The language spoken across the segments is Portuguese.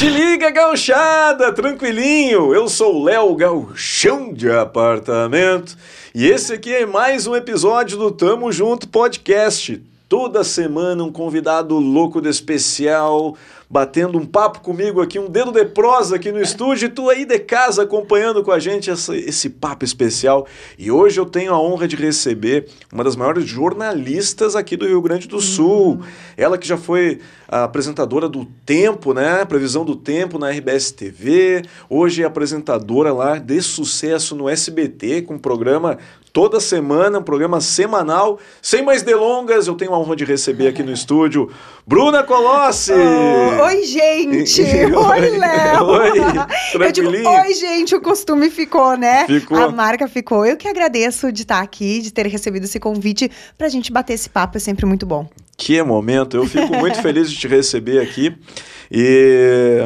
Te liga, gauchada, tranquilinho. Eu sou Léo Gauchão de Apartamento e esse aqui é mais um episódio do Tamo Junto Podcast. Toda semana um convidado louco de especial batendo um papo comigo aqui, um dedo de prosa aqui no estúdio, e tu aí de casa acompanhando com a gente essa, esse papo especial. E hoje eu tenho a honra de receber uma das maiores jornalistas aqui do Rio Grande do Sul. Uhum. Ela que já foi apresentadora do Tempo, né? Previsão do Tempo na RBS TV. Hoje é apresentadora lá de sucesso no SBT, com um programa toda semana, um programa semanal. Sem mais delongas, eu tenho a honra de receber aqui no estúdio Bruna Colossi. Oh, oi, gente. oi, Léo. Oi, eu digo, oi, gente, o costume ficou, né? Ficou. A marca ficou. Eu que agradeço de estar aqui, de ter recebido esse convite pra gente bater esse papo, é sempre muito bom. Que momento. Eu fico muito feliz de te receber aqui. E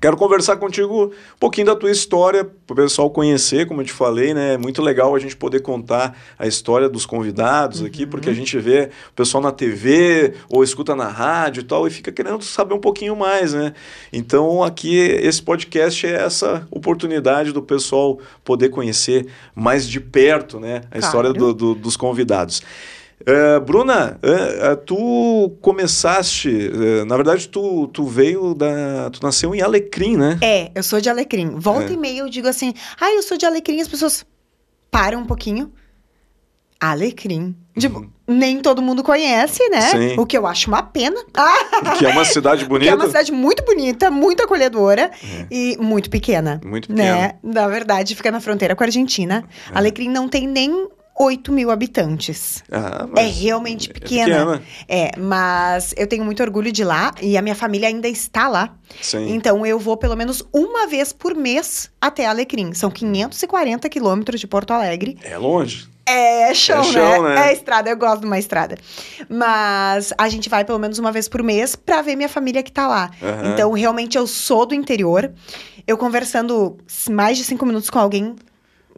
Quero conversar contigo um pouquinho da tua história, para o pessoal conhecer, como eu te falei, né? É muito legal a gente poder contar a história dos convidados aqui, uhum. porque a gente vê o pessoal na TV ou escuta na rádio e tal, e fica querendo saber um pouquinho mais, né? Então, aqui, esse podcast é essa oportunidade do pessoal poder conhecer mais de perto, né? A claro. história do, do, dos convidados. Uh, Bruna, uh, uh, tu começaste, na verdade tu, tu veio da, tu nasceu em Alecrim, né? É, eu sou de Alecrim. Volta é. e meia eu digo assim, ah, eu sou de Alecrim, as pessoas param um pouquinho. Alecrim. Tipo, uhum. nem todo mundo conhece, né? Sim. O que eu acho uma pena. que é uma cidade bonita. que é uma cidade muito bonita, muito acolhedora é. e muito pequena. Muito pequena. Né? Na verdade, fica na fronteira com a Argentina. É. Alecrim não tem nem 8 mil habitantes. Ah, é realmente pequena. É, pequena. é, mas eu tenho muito orgulho de lá e a minha família ainda está lá. Sim. Então eu vou pelo menos uma vez por mês até Alecrim. São 540 quilômetros de Porto Alegre. É longe. É chão, é chão né? né? É estrada, eu gosto de uma estrada. Mas a gente vai pelo menos uma vez por mês pra ver minha família que tá lá. Uhum. Então, realmente, eu sou do interior. Eu conversando mais de cinco minutos com alguém,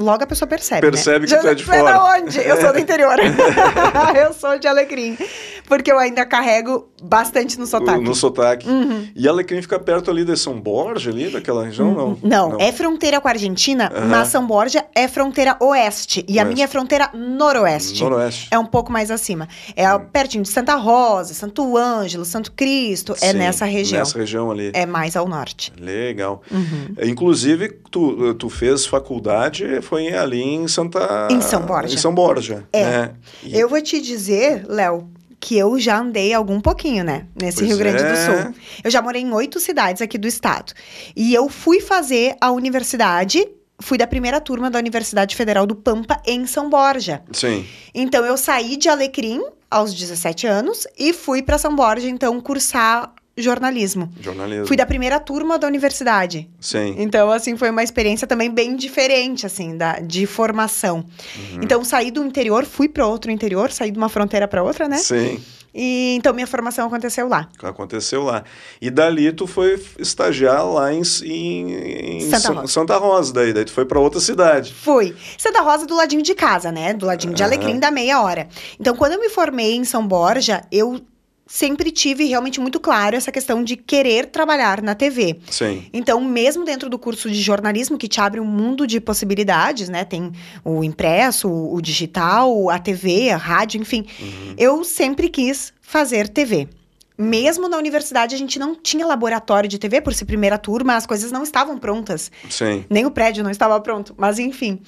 logo a pessoa percebe. Percebe né? que tu é de fora. Da onde? Eu sou do interior. eu sou de Alecrim. Porque eu ainda carrego bastante no sotaque. No sotaque. Uhum. E Alecrim fica perto ali de São Borja, ali, daquela região, não? Não, não. é fronteira com a Argentina, uhum. mas São Borja é fronteira oeste. E oeste. a minha é fronteira noroeste. Noroeste. É um pouco mais acima. É uhum. pertinho de Santa Rosa, Santo Ângelo, Santo Cristo. É Sim, é nessa região. Nessa região ali. É mais ao norte. Legal. Uhum. Inclusive, tu, tu fez faculdade foi ali em Santa... Em São Borja. Em São Borja, é. Né? E... Eu vou te dizer, Léo, que eu já andei algum pouquinho, né? Nesse pois Rio Grande é. do Sul. Eu já morei em oito cidades aqui do estado. E eu fui fazer a universidade fui da primeira turma da Universidade Federal do Pampa em São Borja. Sim. Então eu saí de Alecrim aos 17 anos e fui para São Borja então cursar jornalismo. Jornalismo. Fui da primeira turma da universidade. Sim. Então, assim, foi uma experiência também bem diferente, assim, da, de formação. Uhum. Então, saí do interior, fui para outro interior, saí de uma fronteira para outra, né? Sim. E então minha formação aconteceu lá. Aconteceu lá. E dali tu foi estagiar lá em, em, em Santa, Rosa. Santa Rosa, daí, daí tu foi para outra cidade. Fui. Santa Rosa do ladinho de casa, né? Do ladinho de Alecrim da meia hora. Então, quando eu me formei em São Borja, eu sempre tive realmente muito claro essa questão de querer trabalhar na TV. Sim. Então, mesmo dentro do curso de jornalismo, que te abre um mundo de possibilidades, né? Tem o impresso, o digital, a TV, a rádio, enfim. Uhum. Eu sempre quis fazer TV mesmo na universidade, a gente não tinha laboratório de TV, por ser primeira turma, as coisas não estavam prontas. Sim. Nem o prédio não estava pronto, mas enfim.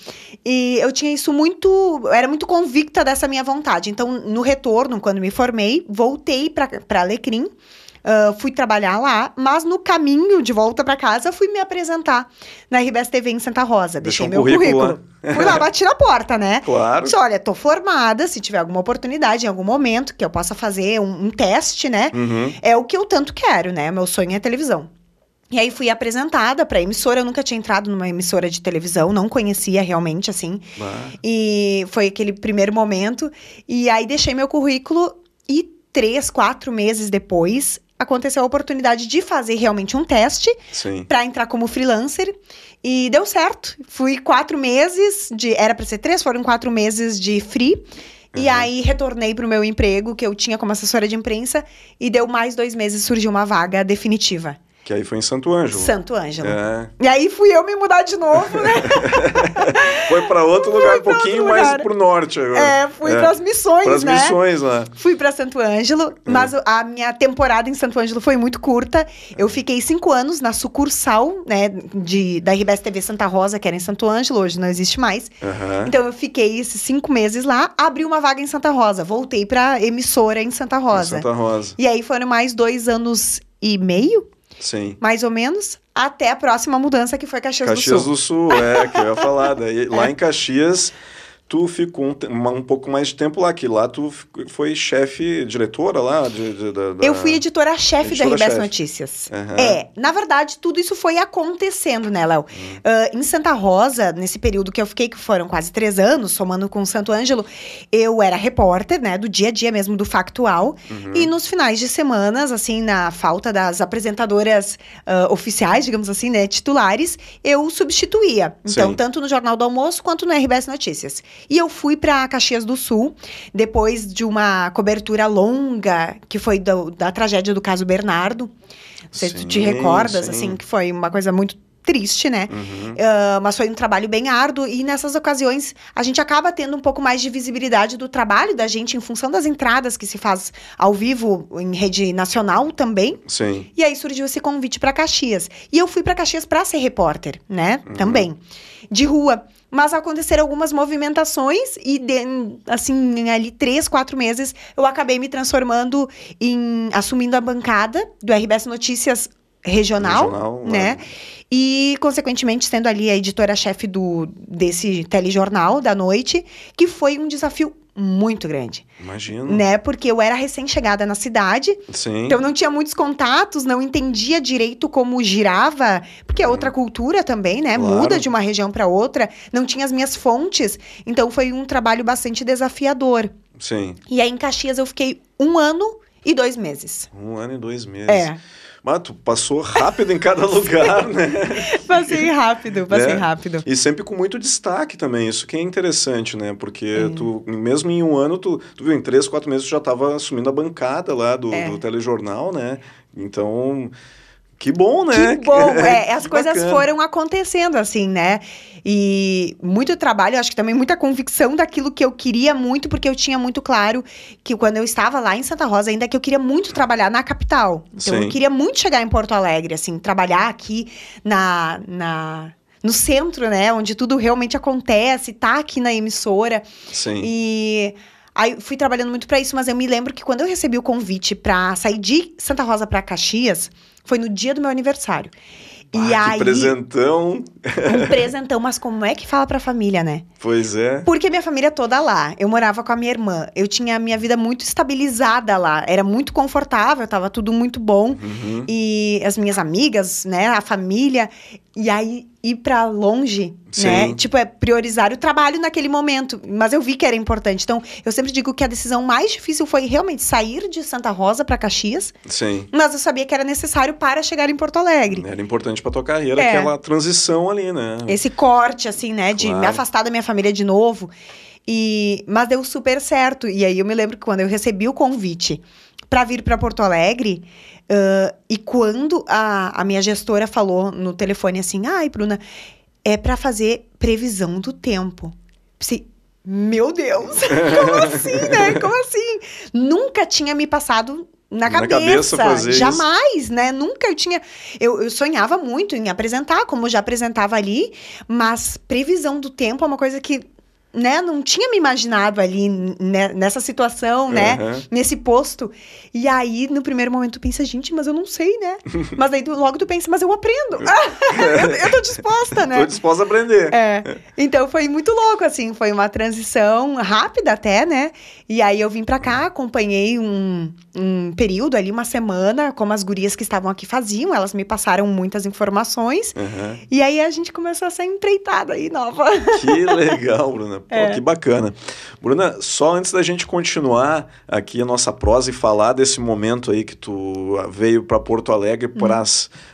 E eu tinha isso muito. Eu era muito convicta dessa minha vontade. Então, no retorno, quando me formei, voltei para Alecrim. Uh, fui trabalhar lá, mas no caminho de volta para casa fui me apresentar na RBS TV em Santa Rosa. Deixei Deixou meu currículo. currículo. Fui lá, bati na porta, né? Claro. Disse, olha, tô formada, se tiver alguma oportunidade em algum momento que eu possa fazer um, um teste, né? Uhum. É o que eu tanto quero, né? Meu sonho é televisão. E aí fui apresentada para emissora, eu nunca tinha entrado numa emissora de televisão, não conhecia realmente assim. Ah. E foi aquele primeiro momento. E aí deixei meu currículo e três, quatro meses depois aconteceu a oportunidade de fazer realmente um teste para entrar como freelancer e deu certo. Fui quatro meses de. Era para ser três, foram quatro meses de free. Uhum. E aí retornei para o meu emprego que eu tinha como assessora de imprensa e deu mais dois meses surgiu uma vaga definitiva. Que aí foi em Santo Ângelo. Santo Ângelo. É. E aí fui eu me mudar de novo, né? Foi para outro lugar, um pouquinho outro mais lugar. pro norte agora. É, fui pras missões, Pras né? missões lá. Fui pra Santo Ângelo, mas o- a minha temporada em Santo Ângelo foi muito curta. Eu fiquei cinco anos na sucursal, né, de, da RBS TV Santa Rosa, que era em Santo Ângelo, hoje não existe mais. Aham. Então eu fiquei esses cinco meses lá, abri uma vaga em Santa Rosa, voltei pra emissora em Santa Rosa. Santa Rosa. E aí foram mais dois anos e meio, Sim. mais ou menos, até a próxima mudança que foi Caxias, Caxias do Sul. do Sul, é, que eu ia falar. Daí, lá em Caxias, tu ficou um, um pouco mais de tempo lá, que lá tu foi chefe, diretora lá? De, de- da- da- Eu fui editora-chefe da RBS. Notícias. Aham. É, na verdade, tudo isso foi acontecendo, né, Léo? Ah, em Santa Rosa, nesse período que eu fiquei, que foram quase três anos, somando com Santo Ângelo, eu era repórter, né, do dia a dia mesmo, do factual. Uhum. E nos finais de semanas, assim, na falta das apresentadoras ah, oficiais, digamos assim, né, titulares, eu substituía. Então, Sim. tanto no Jornal do Almoço quanto no RBS Notícias. E eu fui para Caxias do Sul, depois de uma cobertura longa, que foi do- da tragédia do caso Bernardo. Não sei se tu te Sim, recordas, sim. assim, que foi uma coisa muito triste, né? Uhum. Ah, mas foi um trabalho bem árduo e nessas ocasiões a gente acaba tendo um pouco mais de visibilidade do trabalho da gente em função das entradas que se faz ao vivo em rede nacional também. Sim. E aí surgiu esse convite para Caxias. E eu fui para Caxias para ser repórter, né? Também. De rua. Mas aconteceram algumas movimentações e, de- assim, em ali três, quatro meses, eu acabei me transformando em. assumindo a bancada do RBS Notícias Regional, Regional, né? E, consequentemente, sendo ali a editora-chefe do desse telejornal da noite, que foi um desafio muito grande, Imagino. né? Porque eu era recém-chegada na cidade, Sim. então não tinha muitos contatos, não entendia direito como girava, porque é outra cultura também, né? Claro. Muda de uma região para outra, não tinha as minhas fontes, então foi um trabalho bastante desafiador. Sim. E aí em Caxias eu fiquei um ano e dois meses. Um ano e dois meses. É, Mas tu passou rápido em cada lugar, né? passei rápido, passei Né? rápido. E sempre com muito destaque também, isso que é interessante, né? Porque É. tu, mesmo em um ano, tu, tu viu, em três, quatro meses tu já estava assumindo a bancada lá do, É. do telejornal, né? Então, que bom, né? Que bom, é, as coisas bacana. foram acontecendo assim, né? E muito trabalho, acho que também muita convicção daquilo que eu queria muito, porque eu tinha muito claro que quando eu estava lá em Santa Rosa, ainda que eu queria muito trabalhar na capital. Então Sim. eu queria muito chegar em Porto Alegre, assim, trabalhar aqui na. na no centro, né, onde tudo realmente acontece, tá aqui na emissora. Sim. E aí fui trabalhando muito pra isso, mas eu me lembro que quando eu recebi o convite pra sair de Santa Rosa pra Caxias, foi no dia do meu aniversário. e Ah, que aí, presentão. um presentão, mas como é que fala pra família, né? Pois é. Porque minha família toda lá. Eu morava com a minha irmã. Eu tinha a minha vida muito estabilizada lá. Era muito confortável, tava tudo muito bom. Uhum. E as minhas amigas, né, a família. E aí, ir pra longe, Sim. né? Tipo, é priorizar o trabalho naquele momento. Mas eu vi que era importante. Então, eu sempre digo que a decisão mais difícil foi realmente sair de Santa Rosa pra Caxias. Sim. Mas eu sabia que era necessário para chegar em Porto Alegre. Era importante pra tua carreira, É. aquela transição ali, né? Esse corte, assim, né? De me Claro. afastar da minha família de novo. E, mas deu super certo. E aí eu me lembro que quando eu recebi o convite para vir para Porto Alegre, ãh, e quando a, a minha gestora falou no telefone assim: ai, Bruna, é para fazer previsão do tempo. Pensei, meu Deus, como assim, né? Como assim? Nunca tinha me passado na Na cabeça. cabeça fazer isso. Jamais, né? Nunca eu tinha. Eu, eu sonhava muito em apresentar, como já apresentava ali, mas previsão do tempo é uma coisa que. Né, não tinha me imaginado ali né, nessa situação, né? Aham. Nesse posto. E aí, no primeiro momento, tu pensa, gente, mas eu não sei, né? mas aí tu- logo tu pensa, mas eu aprendo. eu, eu tô disposta, né? Tô disposta a aprender. É. Então foi muito louco, assim. Foi uma transição rápida até, né? E aí eu vim pra cá, acompanhei um, um período ali, uma semana, como as gurias que estavam aqui faziam. Elas me passaram muitas informações. Aham. E aí a gente começou essa empreitada aí nova. Que legal, Bruna. Pô, é. que bacana. Bruna, só antes da gente continuar aqui a nossa prosa e falar desse momento aí que tu veio para Porto Alegre uhum. para,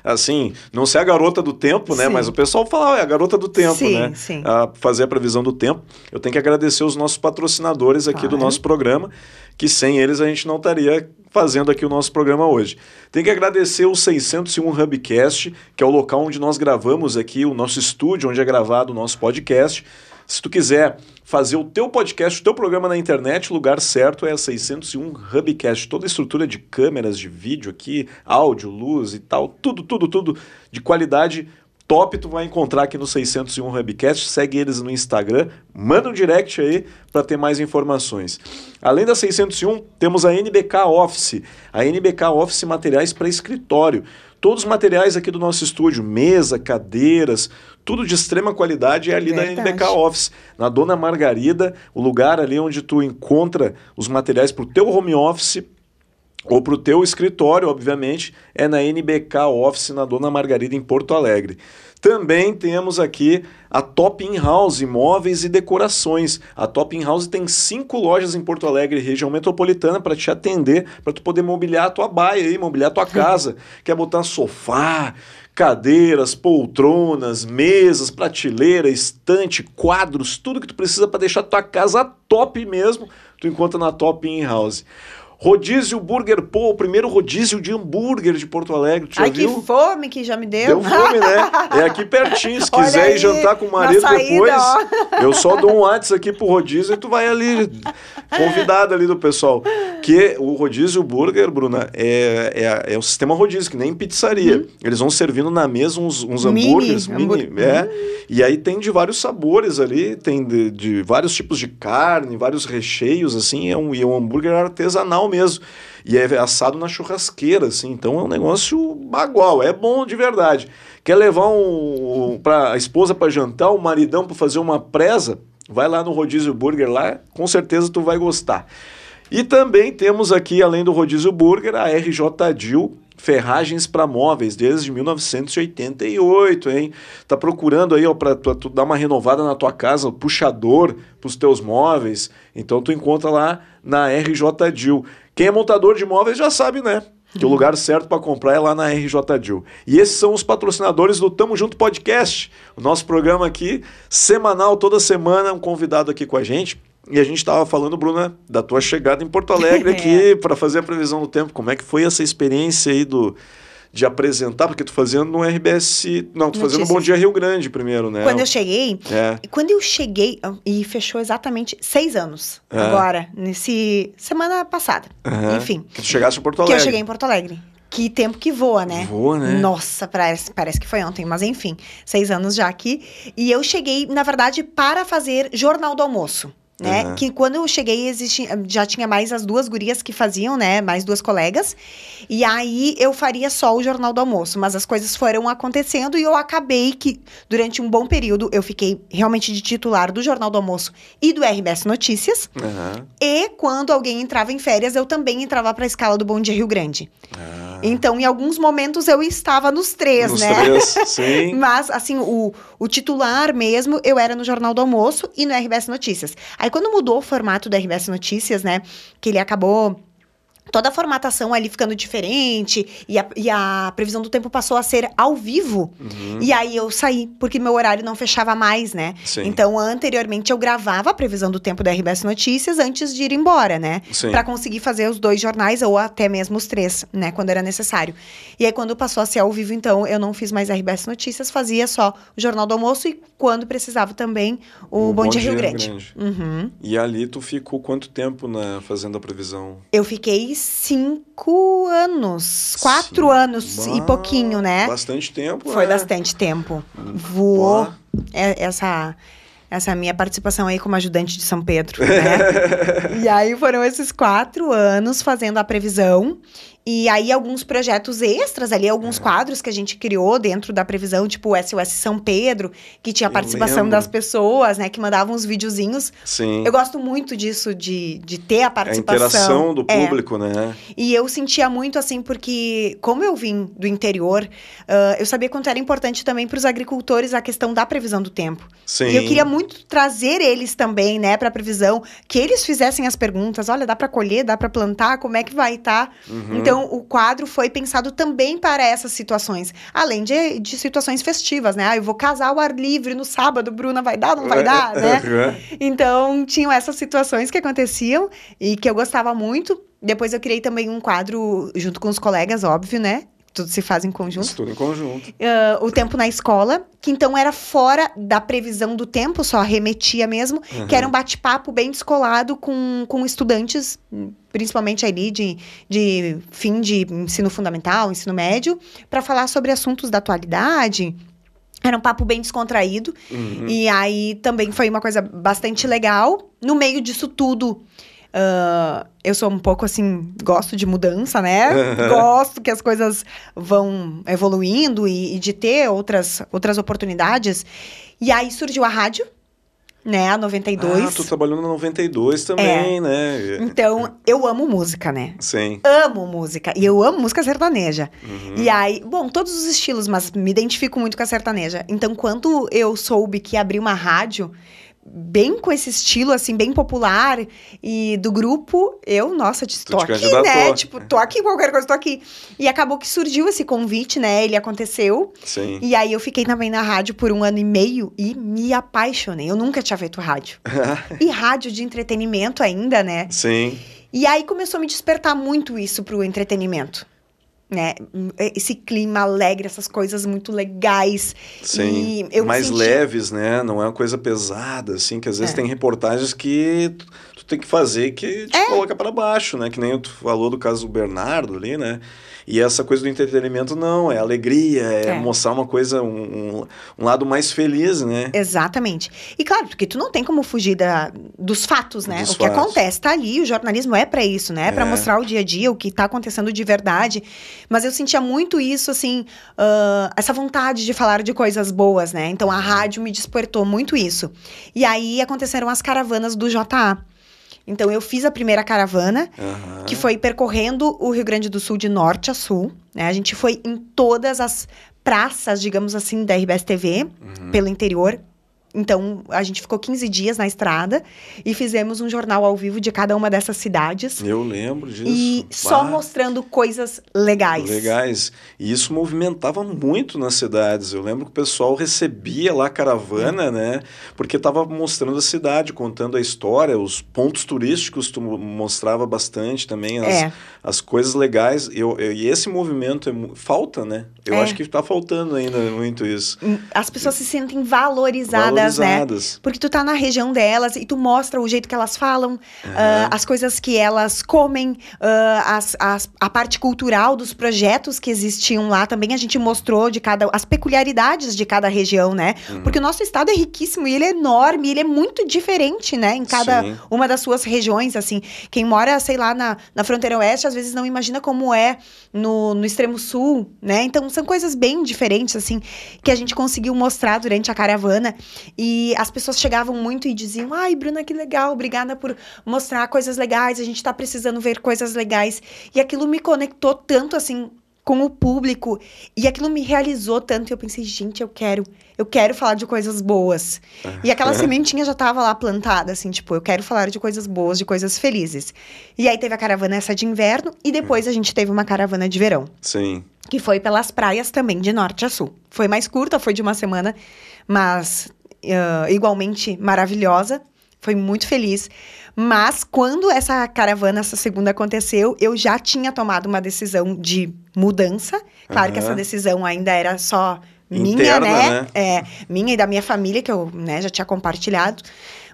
assim, não ser a garota do tempo, né? Sim. Mas o pessoal fala, é a garota do tempo, sim, né? Sim. A fazer a previsão do tempo. Eu tenho que agradecer os nossos patrocinadores aqui claro. do nosso programa, que sem eles a gente não estaria fazendo aqui o nosso programa hoje. Tem que agradecer o 601 Hubcast, que é o local onde nós gravamos aqui, o nosso estúdio, onde é gravado o nosso podcast. Se tu quiser fazer o teu podcast, o teu programa na internet, o lugar certo é a 601 Hubcast. Toda a estrutura de câmeras, de vídeo aqui, áudio, luz e tal, tudo, tudo, tudo de qualidade top tu vai encontrar aqui no 601 Hubcast. Segue eles no Instagram, manda um direct aí para ter mais informações. Além da 601, temos a NBK Office. A NBK Office materiais para escritório. Todos os materiais aqui do nosso estúdio, mesa, cadeiras, tudo de extrema qualidade é ali Verdade. da NBK Office. Na Dona Margarida, o lugar ali onde tu encontra os materiais para o teu home office, ou para o teu escritório, obviamente, é na NBK Office, na Dona Margarida, em Porto Alegre. Também temos aqui a Top In House, imóveis e decorações. A Top In House tem cinco lojas em Porto Alegre, região metropolitana, para te atender, para tu poder mobiliar a tua baia aí, mobiliar a tua casa. Quer botar sofá, cadeiras, poltronas, mesas, prateleira, estante, quadros, tudo que tu precisa para deixar tua casa top mesmo, tu encontra na Top In House. Rodízio Burger Pô, o primeiro rodízio de hambúrguer de Porto Alegre. Tu Ai, viu? que fome que já me deu. Deu fome, né? É aqui pertinho. Se quiser aí, ir jantar com o marido saída, depois, ó. eu só dou um WhatsApp aqui pro rodízio e tu vai ali, convidado ali do pessoal. Que o rodízio burger, Bruna, é, é, é o sistema rodízio, que nem pizzaria. Hum. Eles vão servindo na mesa uns, uns hambúrgueres. Mini, mini é. Hum. E aí tem de vários sabores ali, tem de, de vários tipos de carne, vários recheios, assim. É um, e é um hambúrguer artesanal mesmo. E é assado na churrasqueira, assim. Então é um negócio bagual, é bom de verdade. Quer levar um, um pra, a esposa para jantar, o maridão para fazer uma presa? Vai lá no Rodízio Burger lá, com certeza tu vai gostar. E também temos aqui, além do Rodízio Burger, a RJ Dil, ferragens para móveis desde 1988, hein? Tá procurando aí, ó, para tu, tu, dar uma renovada na tua casa, puxador para os teus móveis. Então tu encontra lá na RJ Dil. Quem é montador de móveis já sabe, né? Que o lugar certo para comprar é lá na RJ Dil. E esses são os patrocinadores do Tamo Junto Podcast, o nosso programa aqui, semanal, toda semana, um convidado aqui com a gente. E a gente estava falando, Bruna, da tua chegada em Porto Alegre aqui para fazer a previsão do tempo. Como é que foi essa experiência aí do, de apresentar? Porque tu fazendo no RBS. Não, tu fazendo no Bom Dia Rio Grande primeiro, né? Quando eu cheguei. É. Quando eu cheguei, e fechou exatamente seis anos é. agora, nesse. semana passada. Uhum. Enfim. Que tu chegaste em Porto Alegre. Que eu cheguei em Porto Alegre. Que tempo que voa, né? Voa, né? Nossa, parece, parece que foi ontem, mas enfim, seis anos já aqui. E eu cheguei, na verdade, para fazer Jornal do Almoço né? Uhum. Que quando eu cheguei, existia, já tinha mais as duas gurias que faziam, né? Mais duas colegas. E aí eu faria só o Jornal do Almoço. Mas as coisas foram acontecendo e eu acabei que, durante um bom período, eu fiquei realmente de titular do Jornal do Almoço e do RBS Notícias. Uhum. E quando alguém entrava em férias, eu também entrava para a escala do Bom Dia Rio Grande. Uhum. Então, em alguns momentos eu estava nos três, nos né? Três, sim. Mas, assim, o, o titular mesmo, eu era no Jornal do Almoço e no RBS Notícias. Aí, quando mudou o formato do RBS Notícias, né? Que ele acabou toda a formatação ali ficando diferente e a, e a, previsão do tempo passou a ser ao vivo. Uhum. E aí eu saí, porque meu horário não fechava mais, né? Sim. Então, anteriormente eu gravava a previsão do tempo da RBS Notícias antes de ir embora, né? Para conseguir fazer os dois jornais ou até mesmo os três, né? Quando era necessário. E aí, quando passou a ser ao vivo, então, eu não fiz mais RBS Notícias, fazia só o Jornal do Almoço e quando precisava também o, o Bom, Bom Dia, Rio Grande. Grande. Uhum. E ali tu ficou quanto tempo na, fazendo a previsão? Eu fiquei cinco anos. Quatro Sim. anos e pouquinho, né? Bastante tempo, Foi é. bastante tempo. Voou essa essa minha participação aí como ajudante de São Pedro, né? e aí foram esses quatro anos fazendo a previsão. E aí, alguns projetos extras ali, alguns é. quadros que a gente criou dentro da previsão, tipo o SOS São Pedro, que tinha a participação das pessoas, né? Que mandavam uns videozinhos. Sim. Eu gosto muito disso, de, de ter a participação. A interação do é. público, é. né? E eu sentia muito, assim, porque como eu vim do interior, uh, eu sabia quanto era importante também para os agricultores a questão da previsão do tempo. Sim. E eu queria muito trazer eles também, né, para a previsão, que eles fizessem as perguntas. Olha, dá para colher, dá para plantar, como é que vai estar? Tá? Uhum. Então, então, o quadro foi pensado também para essas situações, além de, de situações festivas, né? Ah, eu vou casar ao ar livre no sábado, Bruna, vai dar, não vai dar, né? Então, tinham essas situações que aconteciam e que eu gostava muito. Depois eu criei também um quadro junto com os colegas, óbvio, né? Tudo se faz em conjunto. Isso tudo em conjunto. Uh, o tempo na escola, que então era fora da previsão do tempo, só remetia mesmo, uhum. que era um bate-papo bem descolado com, com estudantes, principalmente ali de, de fim de ensino fundamental, ensino médio, para falar sobre assuntos da atualidade. Era um papo bem descontraído. Uhum. E aí também foi uma coisa bastante legal. No meio disso tudo, Uh, eu sou um pouco assim, gosto de mudança, né? gosto que as coisas vão evoluindo e, e, de ter outras, outras oportunidades. E aí surgiu a rádio, né? A 92. Ah, tu trabalhou na 92 também, é. né? Então, eu amo música, né? Sim. Amo música. E eu amo música sertaneja. Uhum. E aí, bom, todos os estilos, mas me identifico muito com a sertaneja. Então, quando eu soube que abri uma rádio bem com esse estilo, assim, bem popular. E do grupo, eu, nossa, disse, tô aqui, né? Tipo, tô aqui, qualquer coisa, tô aqui. E acabou que surgiu esse convite, né? Ele aconteceu. Sim. E aí eu fiquei também na rádio por um ano e meio e me apaixonei. Eu nunca tinha feito rádio. e rádio de entretenimento ainda, né? Sim. E aí começou a me despertar muito isso pro entretenimento né? Esse clima alegre, essas coisas muito legais. Sim, mais senti... leves, né? Não é uma coisa pesada, assim, que às vezes é. tem reportagens que tu, tu, tem que fazer que te é. coloca para baixo, né? Que nem tu falou do caso do Bernardo ali, né? E essa coisa do entretenimento não, é alegria, é, é. mostrar uma coisa, um, um, lado mais feliz, né? Exatamente. E claro, porque tu não tem como fugir da, dos fatos, né? Dos o que fatos. acontece tá ali, o jornalismo é para isso, né? É para mostrar o dia a dia, o que tá acontecendo de verdade. Mas eu sentia muito isso, assim, uh, essa vontade de falar de coisas boas, né? Então a uhum. rádio me despertou muito isso. E aí aconteceram as caravanas do JA. Então eu fiz a primeira caravana, uhum. que foi percorrendo o Rio Grande do Sul de norte a sul. Né? A gente foi em todas as praças, digamos assim, da RBS TV, uhum. pelo interior. Então, a gente ficou 15 dias na estrada e fizemos um jornal ao vivo de cada uma dessas cidades. Eu lembro disso. E só mostrando coisas legais. Legais. E isso movimentava muito nas cidades. Eu lembro que o pessoal recebia lá a caravana, é. né? Porque estava mostrando a cidade, contando a história, os pontos turísticos tu mostrava bastante também, as, é. as coisas legais. Eu, eu, e esse movimento é, falta, né? Eu é. acho que está faltando ainda muito isso. Hum, as pessoas se sentem valorizadas valorizadas, né? Porque tu tá na região delas e tu mostra o jeito que elas falam, uhum. uh, as coisas que elas comem, uh, as, as, a parte cultural dos projetos que existiam lá também a gente mostrou de cada as peculiaridades de cada região, né? Uhum. Porque o nosso estado é riquíssimo e ele é enorme, ele é muito diferente, né? Em cada Sim. uma das suas regiões, assim. Quem mora, sei lá, na, na fronteira oeste, às vezes não imagina como é no, no extremo sul, né? Então são coisas bem diferentes, assim, que a gente conseguiu mostrar durante a caravana. E as pessoas chegavam muito e diziam: Ai, Bruna, que legal, obrigada por mostrar coisas legais, a gente tá precisando ver coisas legais. E aquilo me conectou tanto assim com o público e aquilo me realizou tanto e eu pensei, gente, eu quero, eu quero falar de coisas boas. E aquela sementinha já tava lá plantada, assim, tipo, eu quero falar de coisas boas, de coisas felizes. E aí teve a caravana essa de inverno e depois a gente teve uma caravana de verão. Sim. Que foi pelas praias também, de norte a sul. Foi mais curta, foi de uma semana, mas uh, igualmente maravilhosa. Foi muito feliz. Mas quando essa caravana, essa segunda aconteceu, eu já tinha tomado uma decisão de mudança. Claro uhum. que essa decisão ainda era só minha, Interna, né? né? É, minha e da minha família, que eu né, já tinha compartilhado.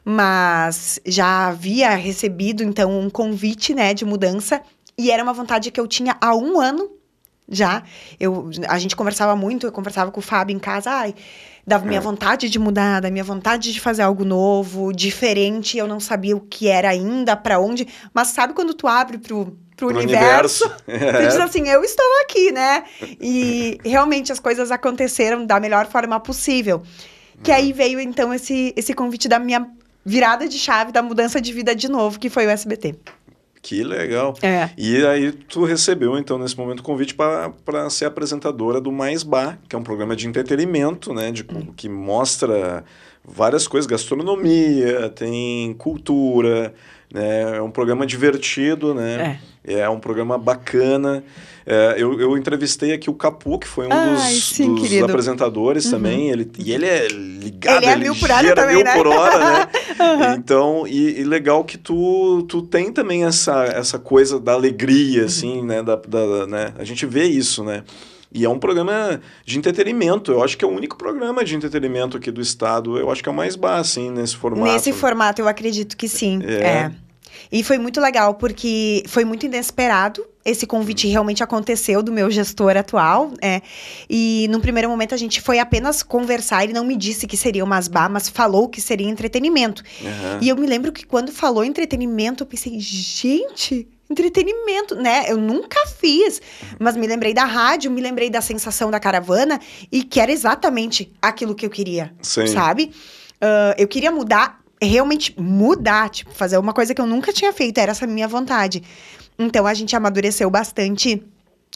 Mas já havia recebido, então, um convite, né, de mudança. E era uma vontade que eu tinha há um ano já. Eu, a gente conversava muito, eu conversava com o Fábio em casa, ai, da minha é. vontade de mudar, da minha vontade de fazer algo novo, diferente, eu não sabia o que era ainda, para onde, mas sabe quando tu abre pro, pro, pro universo, universo. tu diz assim, eu estou aqui, né? E realmente as coisas aconteceram da melhor forma possível. Que aí veio então esse, esse convite da minha virada de chave, da mudança de vida de novo, que foi o SBT. Que legal. É. E aí tu recebeu, então, nesse momento, o convite para ser apresentadora do Mais Bar, que é um programa de entretenimento, né? De. Que mostra várias coisas, gastronomia, tem cultura? É um programa divertido, né? É, é um programa bacana. É, eu, eu entrevistei aqui o Capu, que foi um Ai, dos, sim, dos apresentadores uhum. também. Ele, e ele é ligado, ele é mil por hora também, mil né? por hora, né? uhum. Então, e, e, legal que tu, tu tem também essa, essa coisa da alegria, uhum. assim, né? Da, da, né? A gente vê isso, né? E é um programa de entretenimento. Eu acho que é o único programa de entretenimento aqui do estado. Eu acho que é o mais baixo, assim, nesse formato. Nesse formato, eu acredito que sim. é. é. E foi muito legal, porque foi muito inesperado. Esse convite realmente aconteceu do meu gestor atual. É, e num primeiro momento a gente foi apenas conversar. Ele não me disse que seria umas bar, mas falou que seria entretenimento. Uhum. E eu me lembro que quando falou entretenimento, eu pensei, gente, entretenimento, né? Eu nunca fiz, mas me lembrei da rádio, me lembrei da sensação da caravana e que era exatamente aquilo que eu queria, Sim. sabe? Uh, eu queria mudar realmente mudar, tipo, fazer uma coisa que eu nunca tinha feito, era essa minha vontade. Então a gente amadureceu bastante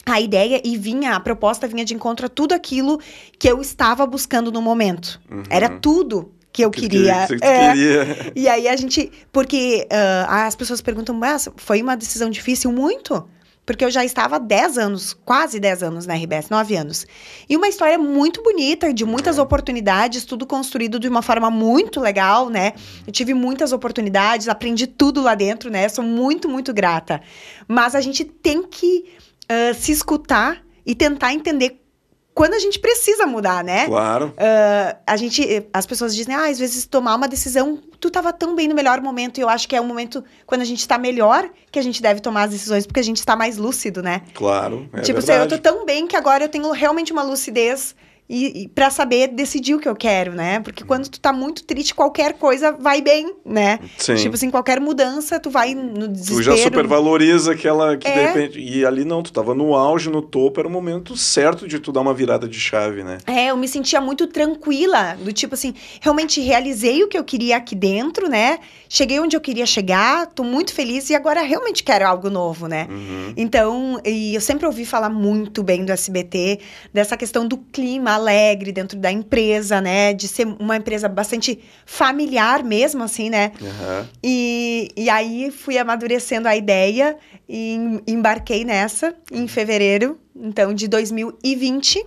a ideia e vinha, a proposta vinha de encontro a tudo aquilo que eu estava buscando no momento. Uhum. Era tudo que eu que queria. Que, que é. queria. E aí a gente. Porque uh, as pessoas perguntam, mas foi uma decisão difícil? Muito porque eu já estava há 10 anos, quase 10 anos na RBS, 9 anos. E uma história muito bonita, de muitas uhum. oportunidades, tudo construído de uma forma muito legal, né? Eu tive muitas oportunidades, aprendi tudo lá dentro, né? Sou muito, muito grata. Mas a gente tem que uh, se escutar e tentar entender quando a gente precisa mudar, né? Claro. Uh, a gente, as pessoas dizem, ah, às vezes tomar uma decisão, tu tava tão bem no melhor momento, e eu acho que é o momento quando a gente tá melhor que a gente deve tomar as decisões, porque a gente está mais lúcido, né? Claro. É tipo, assim, eu tô tão bem que agora eu tenho realmente uma lucidez e, e para saber decidir o que eu quero, né? Porque quando tu tá muito triste, qualquer coisa vai bem, né? Sim. Tipo assim, qualquer mudança, tu vai no desespero. Tu já supervaloriza aquela que é. de repente. E ali não, tu tava no auge, no topo, era o momento certo de tu dar uma virada de chave, né? É, eu me sentia muito tranquila, do tipo assim, realmente realizei o que eu queria aqui dentro, né? Cheguei onde eu queria chegar, tô muito feliz e agora realmente quero algo novo, né? Uhum. Então, e eu sempre ouvi falar muito bem do SBT, dessa questão do clima alegre dentro da empresa, né? De ser uma empresa bastante familiar mesmo, assim, né? Uhum. E, e aí fui amadurecendo a ideia e embarquei nessa em fevereiro, então, de 2020.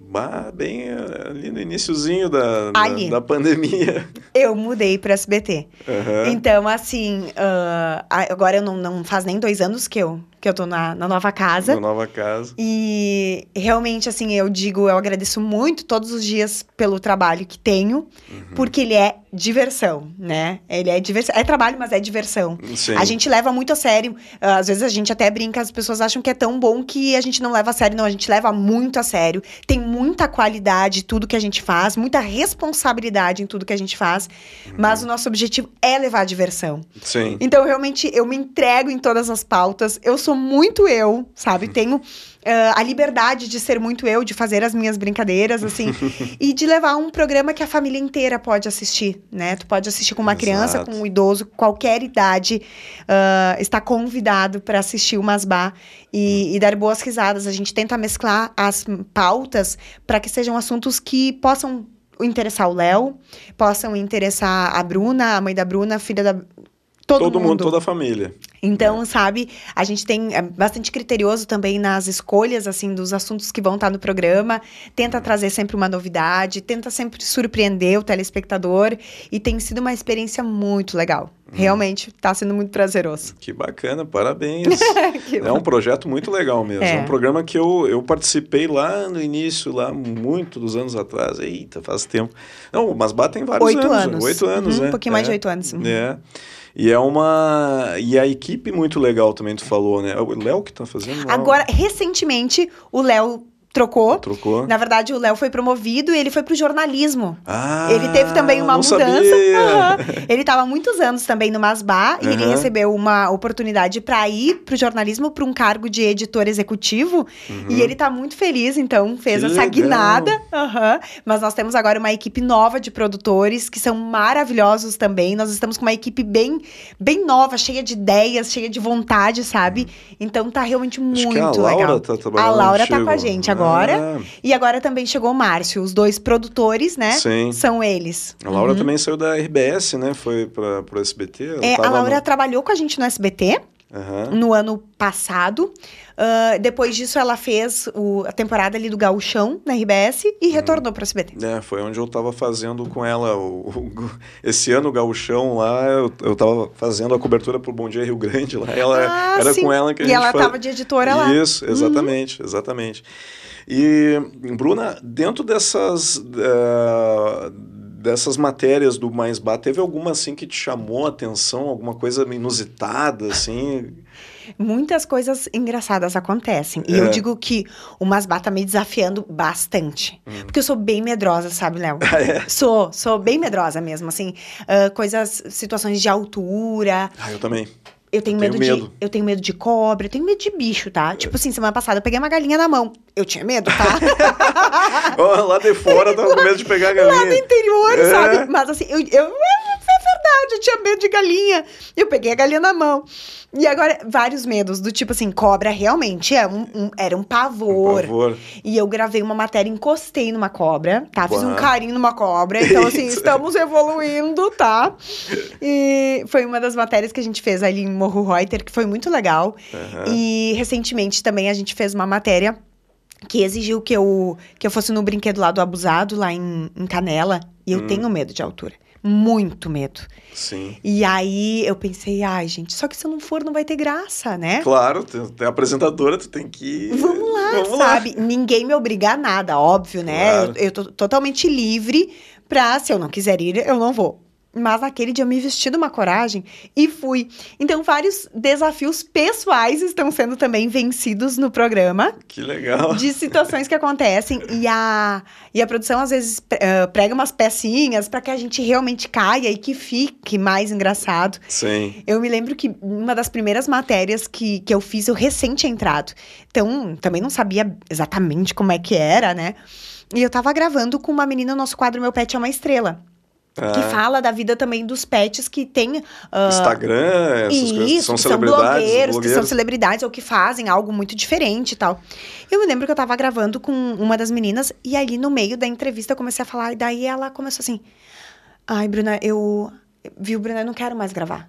Bah, bem eh, ali no iníciozinho da, da, da, pandemia. Eu mudei para SBT. Uhum. Então, assim, uh, agora eu não, não faz nem dois anos que eu, que eu tô na, na nova casa. Na nova casa. E realmente, assim, eu digo, eu agradeço muito todos os dias pelo trabalho que tenho, uhum. porque ele é diversão, né? Ele é diversão. É trabalho, mas é diversão. Sim. A gente leva muito a sério. Uh, às vezes a gente até brinca, as pessoas acham que é tão bom que a gente não leva a sério. Não, a gente leva muito a sério. Tem muita qualidade tudo que a gente faz, muita responsabilidade em tudo que a gente faz. Uhum. Mas o nosso objetivo é levar a diversão. Sim. Então, realmente, eu me entrego em todas as pautas. Eu sou muito eu, sabe? Tenho Uh, a liberdade de ser muito eu, de fazer as minhas brincadeiras, assim, e de levar um programa que a família inteira pode assistir, né? Tu pode assistir com uma Exato. criança, com um idoso, qualquer idade, uh, está convidado para assistir o Masbá e, hum. e, dar boas risadas. A gente tenta mesclar as pautas para que sejam assuntos que possam interessar o Léo, possam interessar a Bruna, a mãe da Bruna, a filha da. Todo, todo mundo. mundo, toda a família. Então, é. sabe, a gente tem é bastante criterioso também nas escolhas, assim, dos assuntos que vão estar no programa. Tenta trazer sempre uma novidade, tenta sempre surpreender o telespectador. E tem sido uma experiência muito legal. Hum. Realmente, está sendo muito prazeroso. Que bacana, parabéns. é um projeto muito legal mesmo. É. é um programa que eu, eu participei lá no início, lá muito dos anos atrás. Eita, faz tempo. Não, mas batem vários oito anos. anos. Oito anos, uhum, né? Um pouquinho mais de é. oito anos. Uhum. É. E é uma. E a equipe muito legal também, tu falou, né? O Léo que tá fazendo? Agora, recentemente, o Léo trocou. Trocou. Na verdade, o Léo foi promovido e ele foi pro jornalismo. Ah, ele teve também uma não mudança. sabia. Aham. Ele estava há muitos anos também no Masbá e ele recebeu uma oportunidade para ir pro jornalismo para um cargo de editor executivo. E ele tá muito feliz, então fez Uhum. Que essa legal. guinada. Mas nós temos agora uma equipe nova de produtores que são maravilhosos também. Nós estamos com uma equipe bem, bem nova, cheia de ideias, cheia de vontade, sabe? Então tá realmente Acho muito a Laura legal. tá A Laura tá contigo. com a gente agora. Ah, E agora também chegou o Márcio, os dois produtores, né? Sim. São eles. A Laura Uhum. também saiu da RBS, né? Foi para pro SBT. É, a Laura no- trabalhou com a gente no SBT Aham. no ano passado. Ah, depois disso, ela fez o- a temporada ali do Gauchão na RBS e Uhum. retornou para o SBT. É, foi onde eu tava fazendo com ela. O, o- esse ano, o Gauchão lá, eu, eu tava fazendo a cobertura pro Bom Dia Rio Grande lá. Ela, Ah, era sim. com ela que a E gente ela faz- tava de editora lá. Uhum. Isso, exatamente, exatamente. E, Bruna, dentro dessas, eh, dessas matérias do Mais Bar, teve alguma assim que te chamou a atenção? Alguma coisa inusitada, assim? Muitas coisas engraçadas acontecem. E É. eu digo que o Masbá tá me desafiando bastante. Porque eu sou bem medrosa, sabe, Léo? Hum. Ah, é? Sou, sou bem medrosa mesmo, assim. ah, coisas, situações de altura. Ah, eu também. Eu tenho, Eu medo, tenho de. medo. Eu tenho medo de cobra, eu tenho medo de bicho, tá? Tipo assim, semana passada eu peguei uma galinha na mão. Eu tinha medo, tá? Lá de fora, tava com medo de pegar a Lá no galinha. interior, É. sabe? Mas assim, eu, eu. Verdade, eu tinha medo de galinha. Eu peguei a galinha na mão. E agora, vários medos, do tipo assim, cobra realmente é um, um- era um pavor. favor. E eu gravei uma matéria, encostei numa cobra, tá? Fiz um Uau. carinho numa cobra. Então, assim, estamos evoluindo, tá? E foi uma das matérias que a gente fez ali em Morro Reuter, que foi muito legal. Aham. E recentemente também a gente fez uma matéria que exigiu que eu, que eu fosse no brinquedo lá do abusado, lá em, em Canela. E eu Hum. tenho medo de altura. Muito medo. Sim. E aí eu pensei, ai, gente, só que se eu não for, não vai ter graça, né? Claro, tu é apresentadora, tu tem que. Vamos lá, Vamos lá. sabe? Ninguém me obriga a nada, óbvio, né? Claro. Eu, eu tô totalmente livre pra, se eu não quiser ir, eu não vou. Mas naquele dia eu me vesti de uma coragem e fui. Então, vários desafios pessoais estão sendo também vencidos no programa, Que legal. de situações que acontecem. E a, e a produção, às vezes, eh, prega umas pecinhas pra que a gente realmente caia e que fique mais engraçado. Sim. Eu me lembro que uma das primeiras matérias que, que eu fiz, eu tinha entrado. Então, também não sabia exatamente como é que era, né? E eu tava gravando com uma menina no nosso quadro Meu Pet é uma Estrela. Que Ah, fala da vida também dos pets que tem. ah, Instagram, essas coisas que isso, são que são celebridades. blogueiros, que são blogueiros. celebridades ou que fazem algo muito diferente e tal. Eu me lembro que eu tava gravando com uma das meninas e ali no meio da entrevista eu comecei a falar, e daí ela começou assim: Ai, Bruna, eu. Viu, Bruna, eu não quero mais gravar.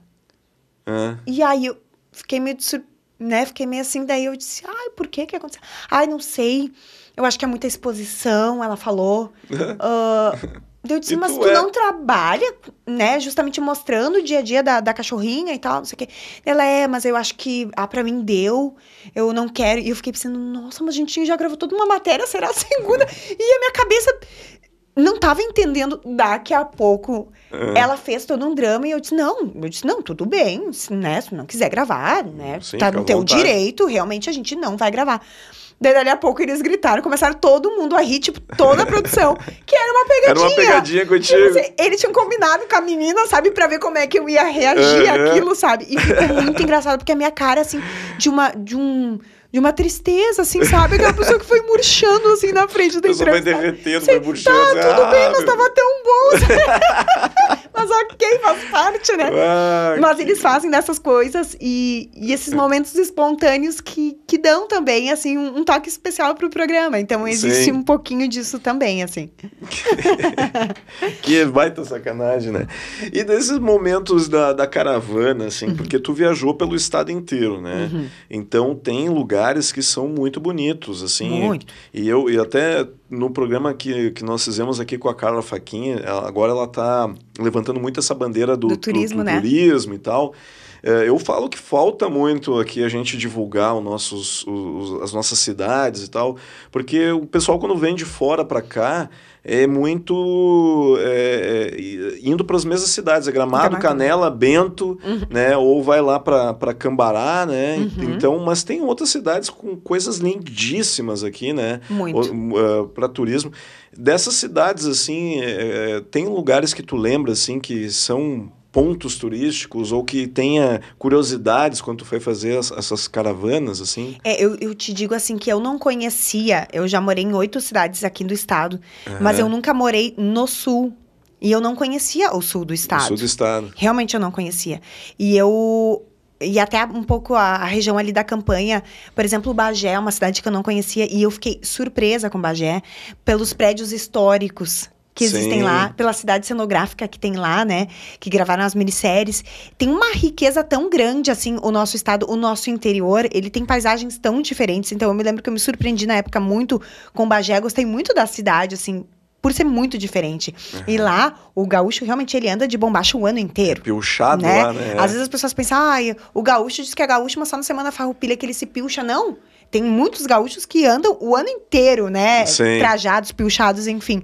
Ah, E aí eu fiquei meio, de né? Fiquei meio assim, daí eu disse, ai, por que que aconteceu? Ai, não sei. Eu acho que é muita exposição, ela falou. Ah, daí eu disse, E mas tu tu é? não trabalha, né? Justamente mostrando o dia a dia da, da cachorrinha e tal, não sei o quê. Ela é, mas eu acho que, ah, pra mim deu, eu não quero. E eu fiquei pensando, nossa, mas a gente já gravou toda uma matéria, será a segunda? E a minha cabeça não tava entendendo. Daqui a pouco ah. ela fez todo um drama e eu disse, não, eu disse, não, tudo bem, se, né, se não quiser gravar, né, Sim, tá no teu vontade. direito, realmente a gente não vai gravar. Daí, dali a pouco, eles gritaram, começaram todo mundo a rir, tipo, toda a produção, que era uma pegadinha. Era uma pegadinha Tipo contigo. assim, eles tinham combinado com a menina, sabe, pra ver como é que eu ia reagir Aham. àquilo, sabe? E ficou muito engraçado, porque a minha cara, assim, de uma, de um, de uma tristeza, assim, sabe? Aquela pessoa que foi murchando, assim, na frente da pessoa vai entrevista. derretendo, vai murchando. Tá, tudo bem, Ah, mas meu- tava tão bom. mas ok, faz parte, né? Ah, Mas que- eles fazem dessas coisas e, e esses momentos espontâneos que, que dão também, assim, um, um toque especial pro programa. Então, existe Sim. um pouquinho disso também, assim. Que baita sacanagem, né? E desses momentos da, da caravana, assim, Uhum. porque tu viajou pelo estado inteiro, né? Então tem lugares que são muito bonitos, assim. Muito. E eu e até no programa que, que nós fizemos aqui com a Carla Faquinha, agora ela tá levantando muito essa bandeira do, Do turismo, do né? turismo e tal. É, eu falo que falta muito aqui a gente divulgar os nossos, os, as nossas cidades e tal, porque o pessoal quando vem de fora para cá é muito é, é indo para as mesmas cidades, é Gramado, Canela, Bento, uhum. né? Ou vai lá para Cambará, né? Uhum. Então, mas tem outras cidades com coisas lindíssimas aqui, né? Muito. Uh, é, para turismo. Dessas cidades, assim, é, tem lugares que tu lembra, assim, que são pontos turísticos ou que tenha curiosidades quando foi fazer as, essas caravanas, assim? É, eu, eu te digo assim que eu não conhecia, eu já morei em oito cidades aqui do estado, uhum. mas eu nunca morei no sul. E eu não conhecia o sul do estado. O sul do estado. Realmente eu não conhecia. E eu e até um pouco a, a, região ali da campanha. Por exemplo, Bagé é uma cidade que eu não conhecia e eu fiquei surpresa com Bagé pelos prédios históricos que existem Sim. lá, pela cidade cenográfica que tem lá, né? Que gravaram as minisséries. Tem uma riqueza tão grande, assim, o nosso estado, o nosso interior. Ele tem paisagens tão diferentes. Então, eu me lembro que eu me surpreendi na época muito com Bagé. Gostei muito da cidade, assim, por ser muito diferente. Uhum. E lá, o gaúcho realmente ele anda de bombacha o ano inteiro. Pilchado né? lá, né? Às vezes as pessoas pensam, ah, o gaúcho diz que é gaúcho, mas só na semana farroupilha que ele se pilcha. Não. Tem muitos gaúchos que andam o ano inteiro, né? Sim. Trajados, pilchados, enfim.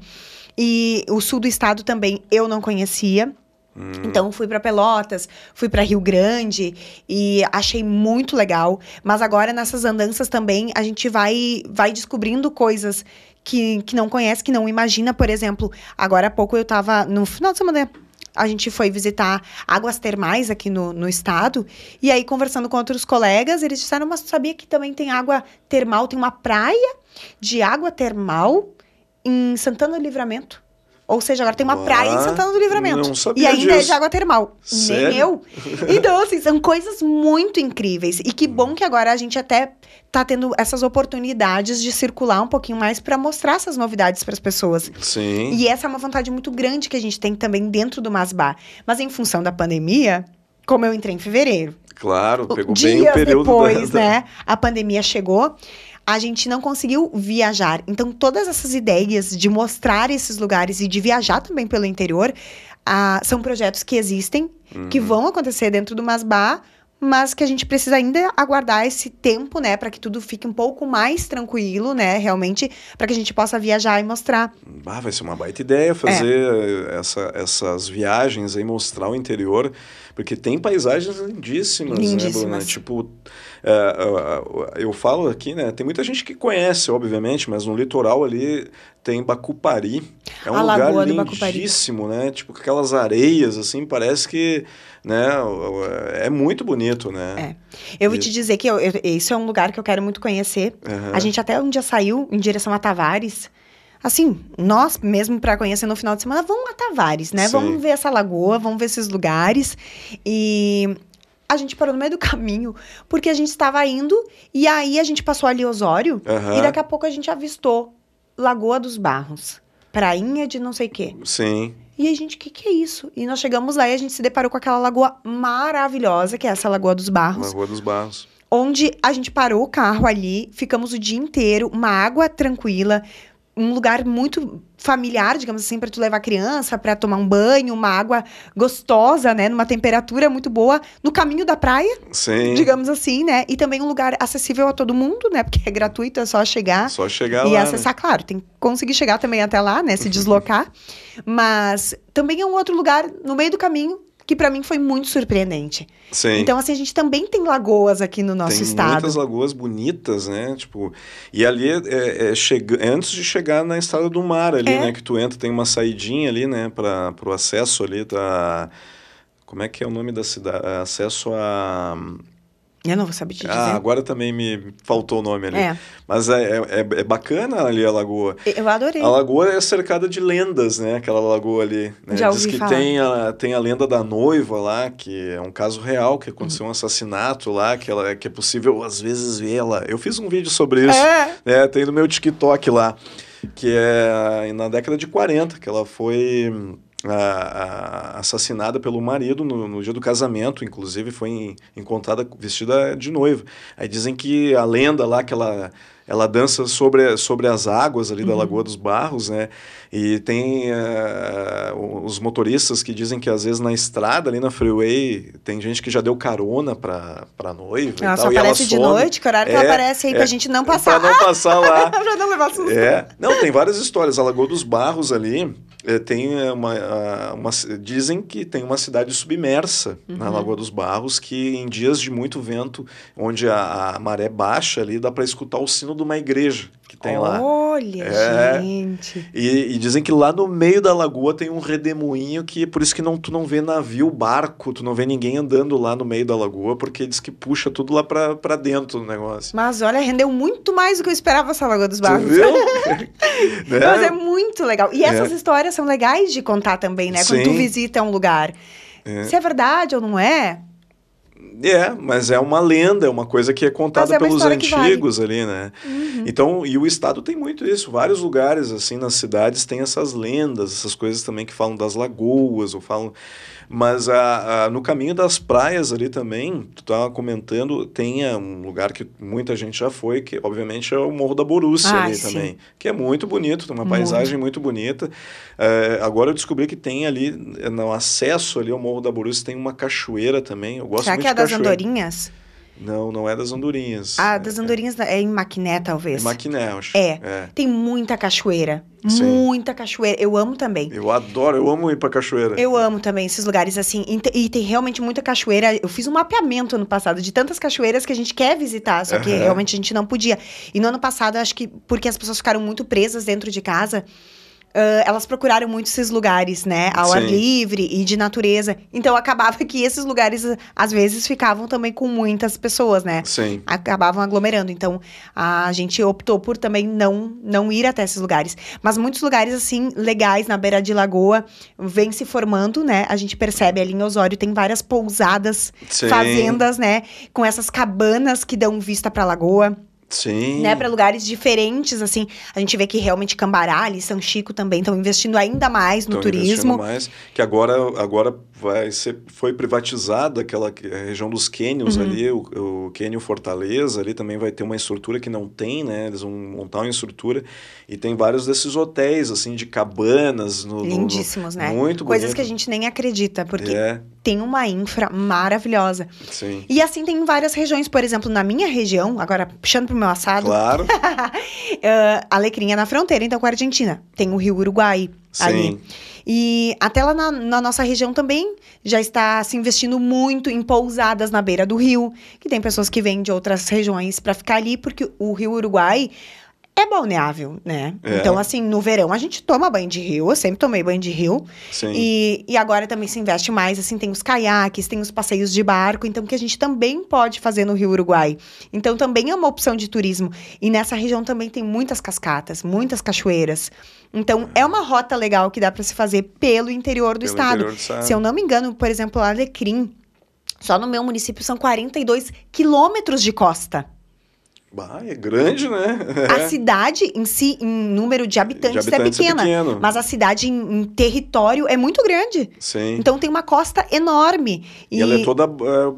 E o sul do estado também eu não conhecia. Hum. Então fui para Pelotas, fui para Rio Grande e achei muito legal. Mas agora nessas andanças também a gente vai vai descobrindo coisas que, que não conhece, que não imagina. Por exemplo, agora há pouco eu estava no final de semana a gente foi visitar águas termais aqui no, no estado. E aí, conversando com outros colegas, eles disseram: Mas sabia que também tem água termal? Tem uma praia de água termal em Santana do Livramento. Ou seja, agora tem uma ah, praia em Santana do Livramento. Não sabia e ainda disso. é de água termal. Sério? Nem eu. Então, assim, são coisas muito incríveis. E que bom que agora a gente até tá tendo essas oportunidades de circular um pouquinho mais para mostrar essas novidades para as pessoas. Sim. E essa é uma vontade muito grande que a gente tem também dentro do Masbar. Mas em função da pandemia, como eu entrei em fevereiro. Claro, pegou bem o período depois, da... né? A pandemia chegou a gente não conseguiu viajar. Então, todas essas ideias de mostrar esses lugares e de viajar também pelo interior ah, são projetos que existem, uhum. que vão acontecer dentro do Masbá, mas que a gente precisa ainda aguardar esse tempo, né, para que tudo fique um pouco mais tranquilo, né, realmente, para que a gente possa viajar e mostrar. Ah, vai ser uma baita ideia fazer é. essa, essas viagens aí, mostrar o interior, porque tem paisagens lindíssimas, lindíssimas. né, Bruna? Tipo, é, é, eu falo aqui, né? Tem muita gente que conhece, obviamente, mas no litoral ali tem Bacupari. É um a lugar lindíssimo, né? Tipo, aquelas areias, assim, parece que né, é muito bonito, né? É. Eu vou te dizer que eu, eu, isso é um lugar que eu quero muito conhecer. Uhum. A gente até um dia saiu em direção a Tavares. Assim, nós mesmo para conhecer no final de semana, vamos a Tavares, né? Sim. Vamos ver essa lagoa, vamos ver esses lugares. E a gente parou no meio do caminho, porque a gente estava indo, e aí a gente passou ali Osório, uhum. e daqui a pouco a gente avistou Lagoa dos Barros, prainha de não sei o quê. Sim. E a gente, o que, que é isso? E nós chegamos lá e a gente se deparou com aquela lagoa maravilhosa, que é essa Lagoa dos Barros. Lagoa dos Barros. Onde a gente parou o carro ali, ficamos o dia inteiro, uma água tranquila, um lugar muito familiar, digamos assim, para tu levar a criança, para tomar um banho, uma água gostosa, né, numa temperatura muito boa, no caminho da praia, Sim. digamos assim, né, e também um lugar acessível a todo mundo, né, porque é gratuito, é só chegar, só chegar e lá, acessar, né? claro, tem que conseguir chegar também até lá, né, se deslocar, mas também é um outro lugar no meio do caminho que para mim foi muito surpreendente. Sim. Então, assim, a gente também tem lagoas aqui no nosso tem estado. Tem muitas lagoas bonitas, né? Tipo, e ali é, é, é chega, é antes de chegar na estrada do mar ali, é. né? Que tu entra, tem uma saidinha ali, né? Para o acesso ali da... Como é que é o nome da cidade? Acesso a... Eu não vou saber te dizer. Ah, agora também me faltou o nome ali. É. Mas é, é, é, bacana ali a lagoa. Eu adorei. A lagoa é cercada de lendas, né? Aquela lagoa ali. Né? Já Diz que falar. tem a, tem a lenda da noiva lá, que é um caso real, que aconteceu uhum. um assassinato lá, que, ela, que é possível às vezes vê-la. Eu fiz um vídeo sobre isso. É. Né? Tem no meu TikTok lá. Que é na década de 40, que ela foi a, a, assassinada pelo marido no, no, dia do casamento, inclusive foi em, encontrada vestida de noiva. Aí dizem que a lenda lá que ela ela dança sobre, sobre as águas ali da uhum. Lagoa dos Barros, né? E tem uh, os motoristas que dizem que às vezes na estrada, ali na freeway, tem gente que já deu carona pra, pra noiva ela e tal. Só aparece de some. noite, que horário é, que ela aparece aí é, pra gente não passar. Pra não passar lá. pra não levar susto. É. Não, tem várias histórias. A Lagoa dos Barros ali, é, tem uma, uma, dizem que tem uma cidade submersa uhum. na Lagoa dos Barros que em dias de muito vento, onde a, a maré baixa ali, dá para escutar o sino de uma igreja tem Olha, lá. Olha, é, gente. E, e, dizem que lá no meio da lagoa tem um redemoinho que por isso que não, tu não vê navio, barco, tu não vê ninguém andando lá no meio da lagoa, porque diz que puxa tudo lá pra, pra dentro do negócio. Mas olha, rendeu muito mais do que eu esperava essa Lagoa dos Barros. Tu viu? né? Mas é muito legal. E essas é. histórias são legais de contar também, né? Sim. Quando tu visita um lugar. É. Se é verdade ou não é, é, mas é uma lenda, é uma coisa que é contada é pelos antigos vale. ali, né? Uhum. Então, e o Estado tem muito isso. Vários lugares, assim, nas cidades tem essas lendas, essas coisas também que falam das lagoas, ou falam mas a, a, no caminho das praias ali também, tu estava comentando, tem um lugar que muita gente já foi, que obviamente é o Morro da Borússia ah, ali sim. também, que é muito bonito, tem uma muito. paisagem muito bonita. É, agora eu descobri que tem ali, no acesso ali ao Morro da Borússia, tem uma cachoeira também. Eu gosto Será muito que é das andorinhas? Não, não é das andorinhas. Ah, das é, andorinhas é, é em Maquiné, talvez. Em Maquiné, acho. É. é. Tem muita cachoeira. Sim. Muita cachoeira. Eu amo também. Eu adoro, eu amo ir pra cachoeira. Eu amo também esses lugares assim. E tem realmente muita cachoeira. Eu fiz um mapeamento ano passado de tantas cachoeiras que a gente quer visitar, só que uhum. realmente a gente não podia. E no ano passado, acho que porque as pessoas ficaram muito presas dentro de casa. Uh, elas procuraram muito esses lugares, né? Ao Sim. ar livre e de natureza. Então acabava que esses lugares, às vezes, ficavam também com muitas pessoas, né? Sim. Acabavam aglomerando. Então a gente optou por também não, não ir até esses lugares. Mas muitos lugares, assim, legais na beira de lagoa, vem se formando, né? A gente percebe ali em Osório tem várias pousadas, Sim. fazendas, né? Com essas cabanas que dão vista pra lagoa. Sim. Né, para lugares diferentes, assim. A gente vê que realmente Cambará e São Chico também estão investindo ainda mais no tão turismo. mais, que agora, agora vai ser, foi privatizada aquela região dos cânions uhum. ali, o, o cânion Fortaleza ali também vai ter uma estrutura que não tem, né? Eles vão montar uma estrutura e tem vários desses hotéis, assim, de cabanas. No, Lindíssimos, no, né? Muito Coisas bonito. que a gente nem acredita, porque é. tem uma infra maravilhosa. Sim. E assim tem em várias regiões, por exemplo, na minha região, agora puxando pro meu assado. Claro. uh, Alecrim é na fronteira, então, com a Argentina. Tem o Rio Uruguai Sim. ali. E até lá na, na, nossa região também já está se investindo muito em pousadas na beira do rio, que tem pessoas que vêm de outras regiões para ficar ali, porque o Rio Uruguai é balneável, né? É. Então, assim, no verão a gente toma banho de rio, eu sempre tomei banho de rio. Sim. E, e agora também se investe mais, assim, tem os caiaques, tem os passeios de barco, então que a gente também pode fazer no Rio Uruguai. Então também é uma opção de turismo. E nessa região também tem muitas cascatas, muitas cachoeiras. Então é uma rota legal que dá para se fazer pelo interior do, pelo estado. Interior do estado. Se eu não me engano, por exemplo, Alecrim, só no meu município são 42 quilômetros de costa. Bah, é grande, né? A cidade em si, em número de habitantes, de habitantes é, pequena, é. Mas a cidade em, em, território é muito grande. Sim. Então tem uma costa enorme. E, e ela é toda uh,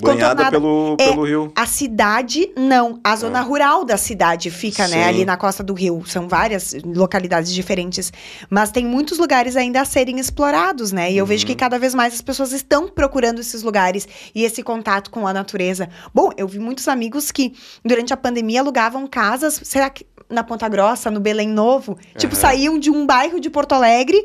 banhada pelo, é, pelo rio. A cidade, não. A zona é. rural da cidade fica, né, Sim. né? Ali na costa do rio. São várias localidades diferentes. Mas tem muitos lugares ainda a serem explorados, né? E eu uhum. vejo que uhum. cada vez mais as pessoas estão procurando esses lugares e esse contato com a natureza. Bom, eu vi muitos amigos que durante a pandemia alugavam casas, será que na Ponta Grossa, no Belém Novo? Uhum. Tipo, saíam de um bairro de Porto Alegre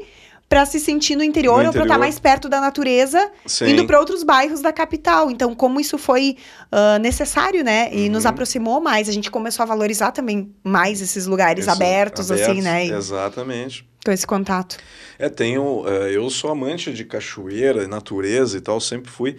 para se sentir no interior, no interior. ou para estar mais perto da natureza, Sim. indo para outros bairros da capital. Então, como isso foi uh, necessário, né? E uhum. nos aproximou mais. A gente começou a valorizar também mais esses lugares isso, abertos, abertos, assim, né? Exatamente. Com esse contato. É, tenho. Uh, eu sou amante de cachoeira, natureza e tal, sempre fui.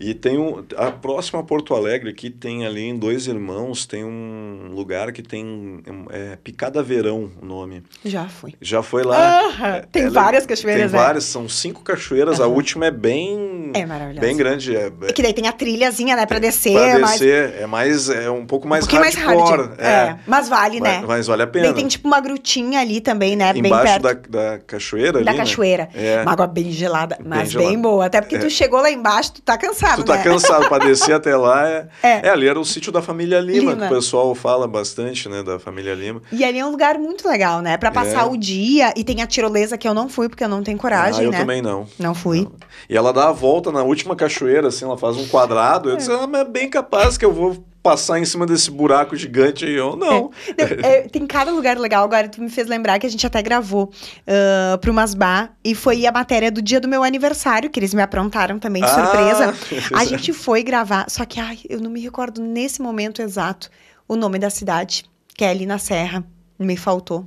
E tem um, a próxima Porto Alegre aqui tem ali em Dois Irmãos, tem um lugar que tem é, Picada Verão o nome. Já fui. Já foi lá. Uh -huh. Tem Ela, várias cachoeiras, Tem é. várias, são cinco cachoeiras, uh -huh. a última é bem... É maravilhosa. Bem grande. É, é que daí tem a trilhazinha, né, pra descer. Pra descer, é mais, é um pouco mais um mais hard. É. é. mas vale, né? Mas, vale a pena. Daí tem tipo uma grutinha ali também, né, Embaixo bem perto. Da, da cachoeira Da ali, cachoeira. Né? É. Uma água bem gelada, mas bem, bem boa. Até porque tu chegou lá embaixo, tu tá cansado, Tu tá né? cansado pra descer até lá. É, é. é, ali era o sítio da família Lima, Lima, que o pessoal fala bastante, né, da família Lima. E ali é um lugar muito legal, né? Pra passar É. o dia. E tem a tirolesa que eu não fui, porque eu não tenho coragem, ah, eu né? também não. Não fui. E ela dá a volta na última cachoeira, assim, ela faz um quadrado. Eu disse, ah, mas é bem capaz que eu vou passar em cima desse buraco gigante aí. Eu, não. Não, é, tem cada lugar legal. Agora, tu me fez lembrar que a gente até gravou uh, pro Masbá. E foi a matéria do dia do meu aniversário, que eles me aprontaram também de Ah, surpresa. A é. gente foi gravar, só que ai, eu não me recordo nesse momento exato o nome da cidade, que é ali na Serra. Me faltou.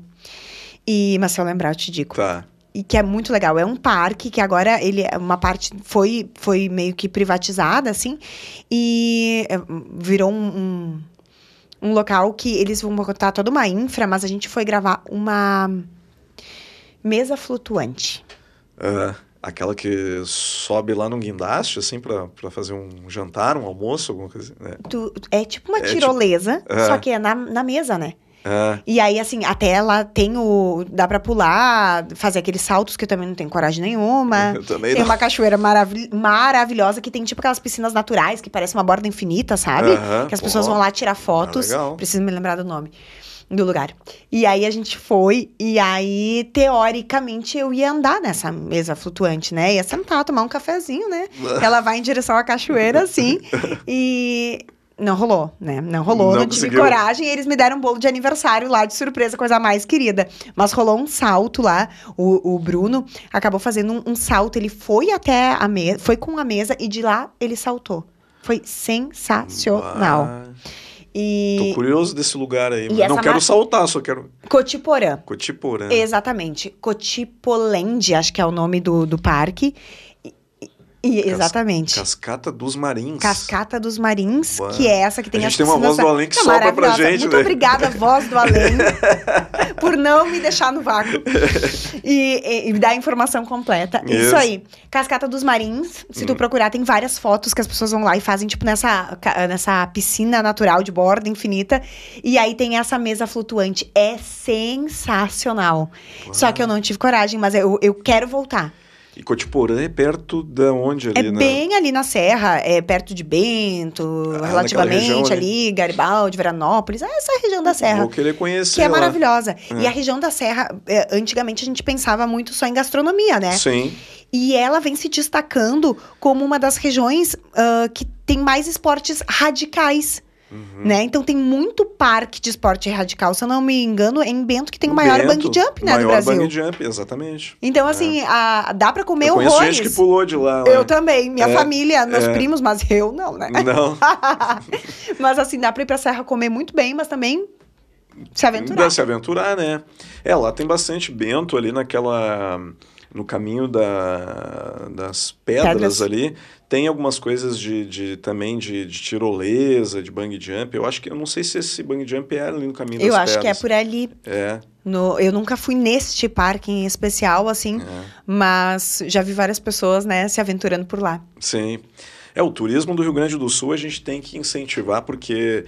E, mas se eu lembrar, eu te digo. Tá. E que é muito legal. É um parque que agora ele é uma parte foi, foi meio que privatizada, assim, e é, virou um, um, um local que eles vão botar toda uma infra, mas a gente foi gravar uma mesa flutuante. Ah, aquela que sobe lá no guindaste, assim, pra, pra fazer um jantar, um almoço, alguma coisa. Né? Tu- é tipo uma É tipo- tirolesa, É. só que é na, na mesa, né? Ah, E aí, assim, até ela tem o. dá pra pular, fazer aqueles saltos que eu também não tenho coragem nenhuma. eu também Tem não. uma cachoeira maravil- maravilhosa que tem tipo aquelas piscinas naturais que parece uma borda infinita, sabe? Que as pô. pessoas vão lá tirar fotos. Ah, legal. Preciso me lembrar do nome do lugar. E aí a gente foi, e aí, teoricamente, eu ia andar nessa mesa flutuante, né? Ia sentar, tomar um cafezinho, né? Ela vai em direção à cachoeira, assim. e. Não rolou, né? Não rolou, Não não, tive conseguiu. coragem. E eles me deram um bolo de aniversário lá de surpresa, coisa mais querida. Mas rolou um salto lá. O, o Bruno acabou fazendo um, um salto. Ele foi até a mesa, foi com a mesa e de lá ele saltou. Foi sensacional. ah, E tô curioso desse lugar aí. Não quero saltar, só quero Cotiporã. Cotiporã. Exatamente. Cotipoland, acho que é o nome do, do parque. E- exatamente. Cascata dos Marins. Cascata dos Marins, que é essa que tem A as gente tem uma voz do além que Não, sopra pra gente, Muito né? obrigada, voz do além, por não me deixar no vácuo. E, e, e dar a informação completa. Isso. Isso. aí. Cascata dos Marins, se Hum. tu procurar, tem várias fotos que as pessoas vão lá e fazem, tipo, nessa, nessa piscina natural de borda infinita. E aí tem essa mesa flutuante. É sensacional. Só que eu não tive coragem, mas eu, eu quero voltar. E Cotiporã é perto da onde ali, É né? bem ali na Serra, é perto de Bento, Ah, relativamente região ali, Garibaldi, Veranópolis, é essa região da Serra. Vou querer conhecer Que é lá. maravilhosa. É. E a região da Serra, é, antigamente a gente pensava muito só em gastronomia, né? Sim. E ela vem se destacando como uma das regiões ah, que tem mais esportes radicais. Uhum. Né? Então tem muito parque de esporte radical. Se eu não me engano, é em Bento que tem o maior Bento, bungee jump, né, maior do Brasil. bungee jump, exatamente. Então, assim, a- dá pra comer eu horrores. gente que pulou de lá. Eu né? também, minha É, família, meus é. primos, mas eu não, né? Não, mas assim, dá pra ir pra Serra comer muito bem, mas também se aventurar. dá se aventurar, né? É, lá tem bastante bento ali naquela... No caminho da, das pedras, Pedras. ali. Tem algumas coisas de, de também de, de tirolesa, de bungee jump. Eu acho que... Eu não sei se esse bungee jump é ali no caminho Eu das acho que é pedras. por ali. É, No, eu nunca fui neste parque em especial, assim, é. mas já vi várias pessoas, né, se aventurando por lá. Sim. É, o turismo do Rio Grande do Sul a gente tem que incentivar porque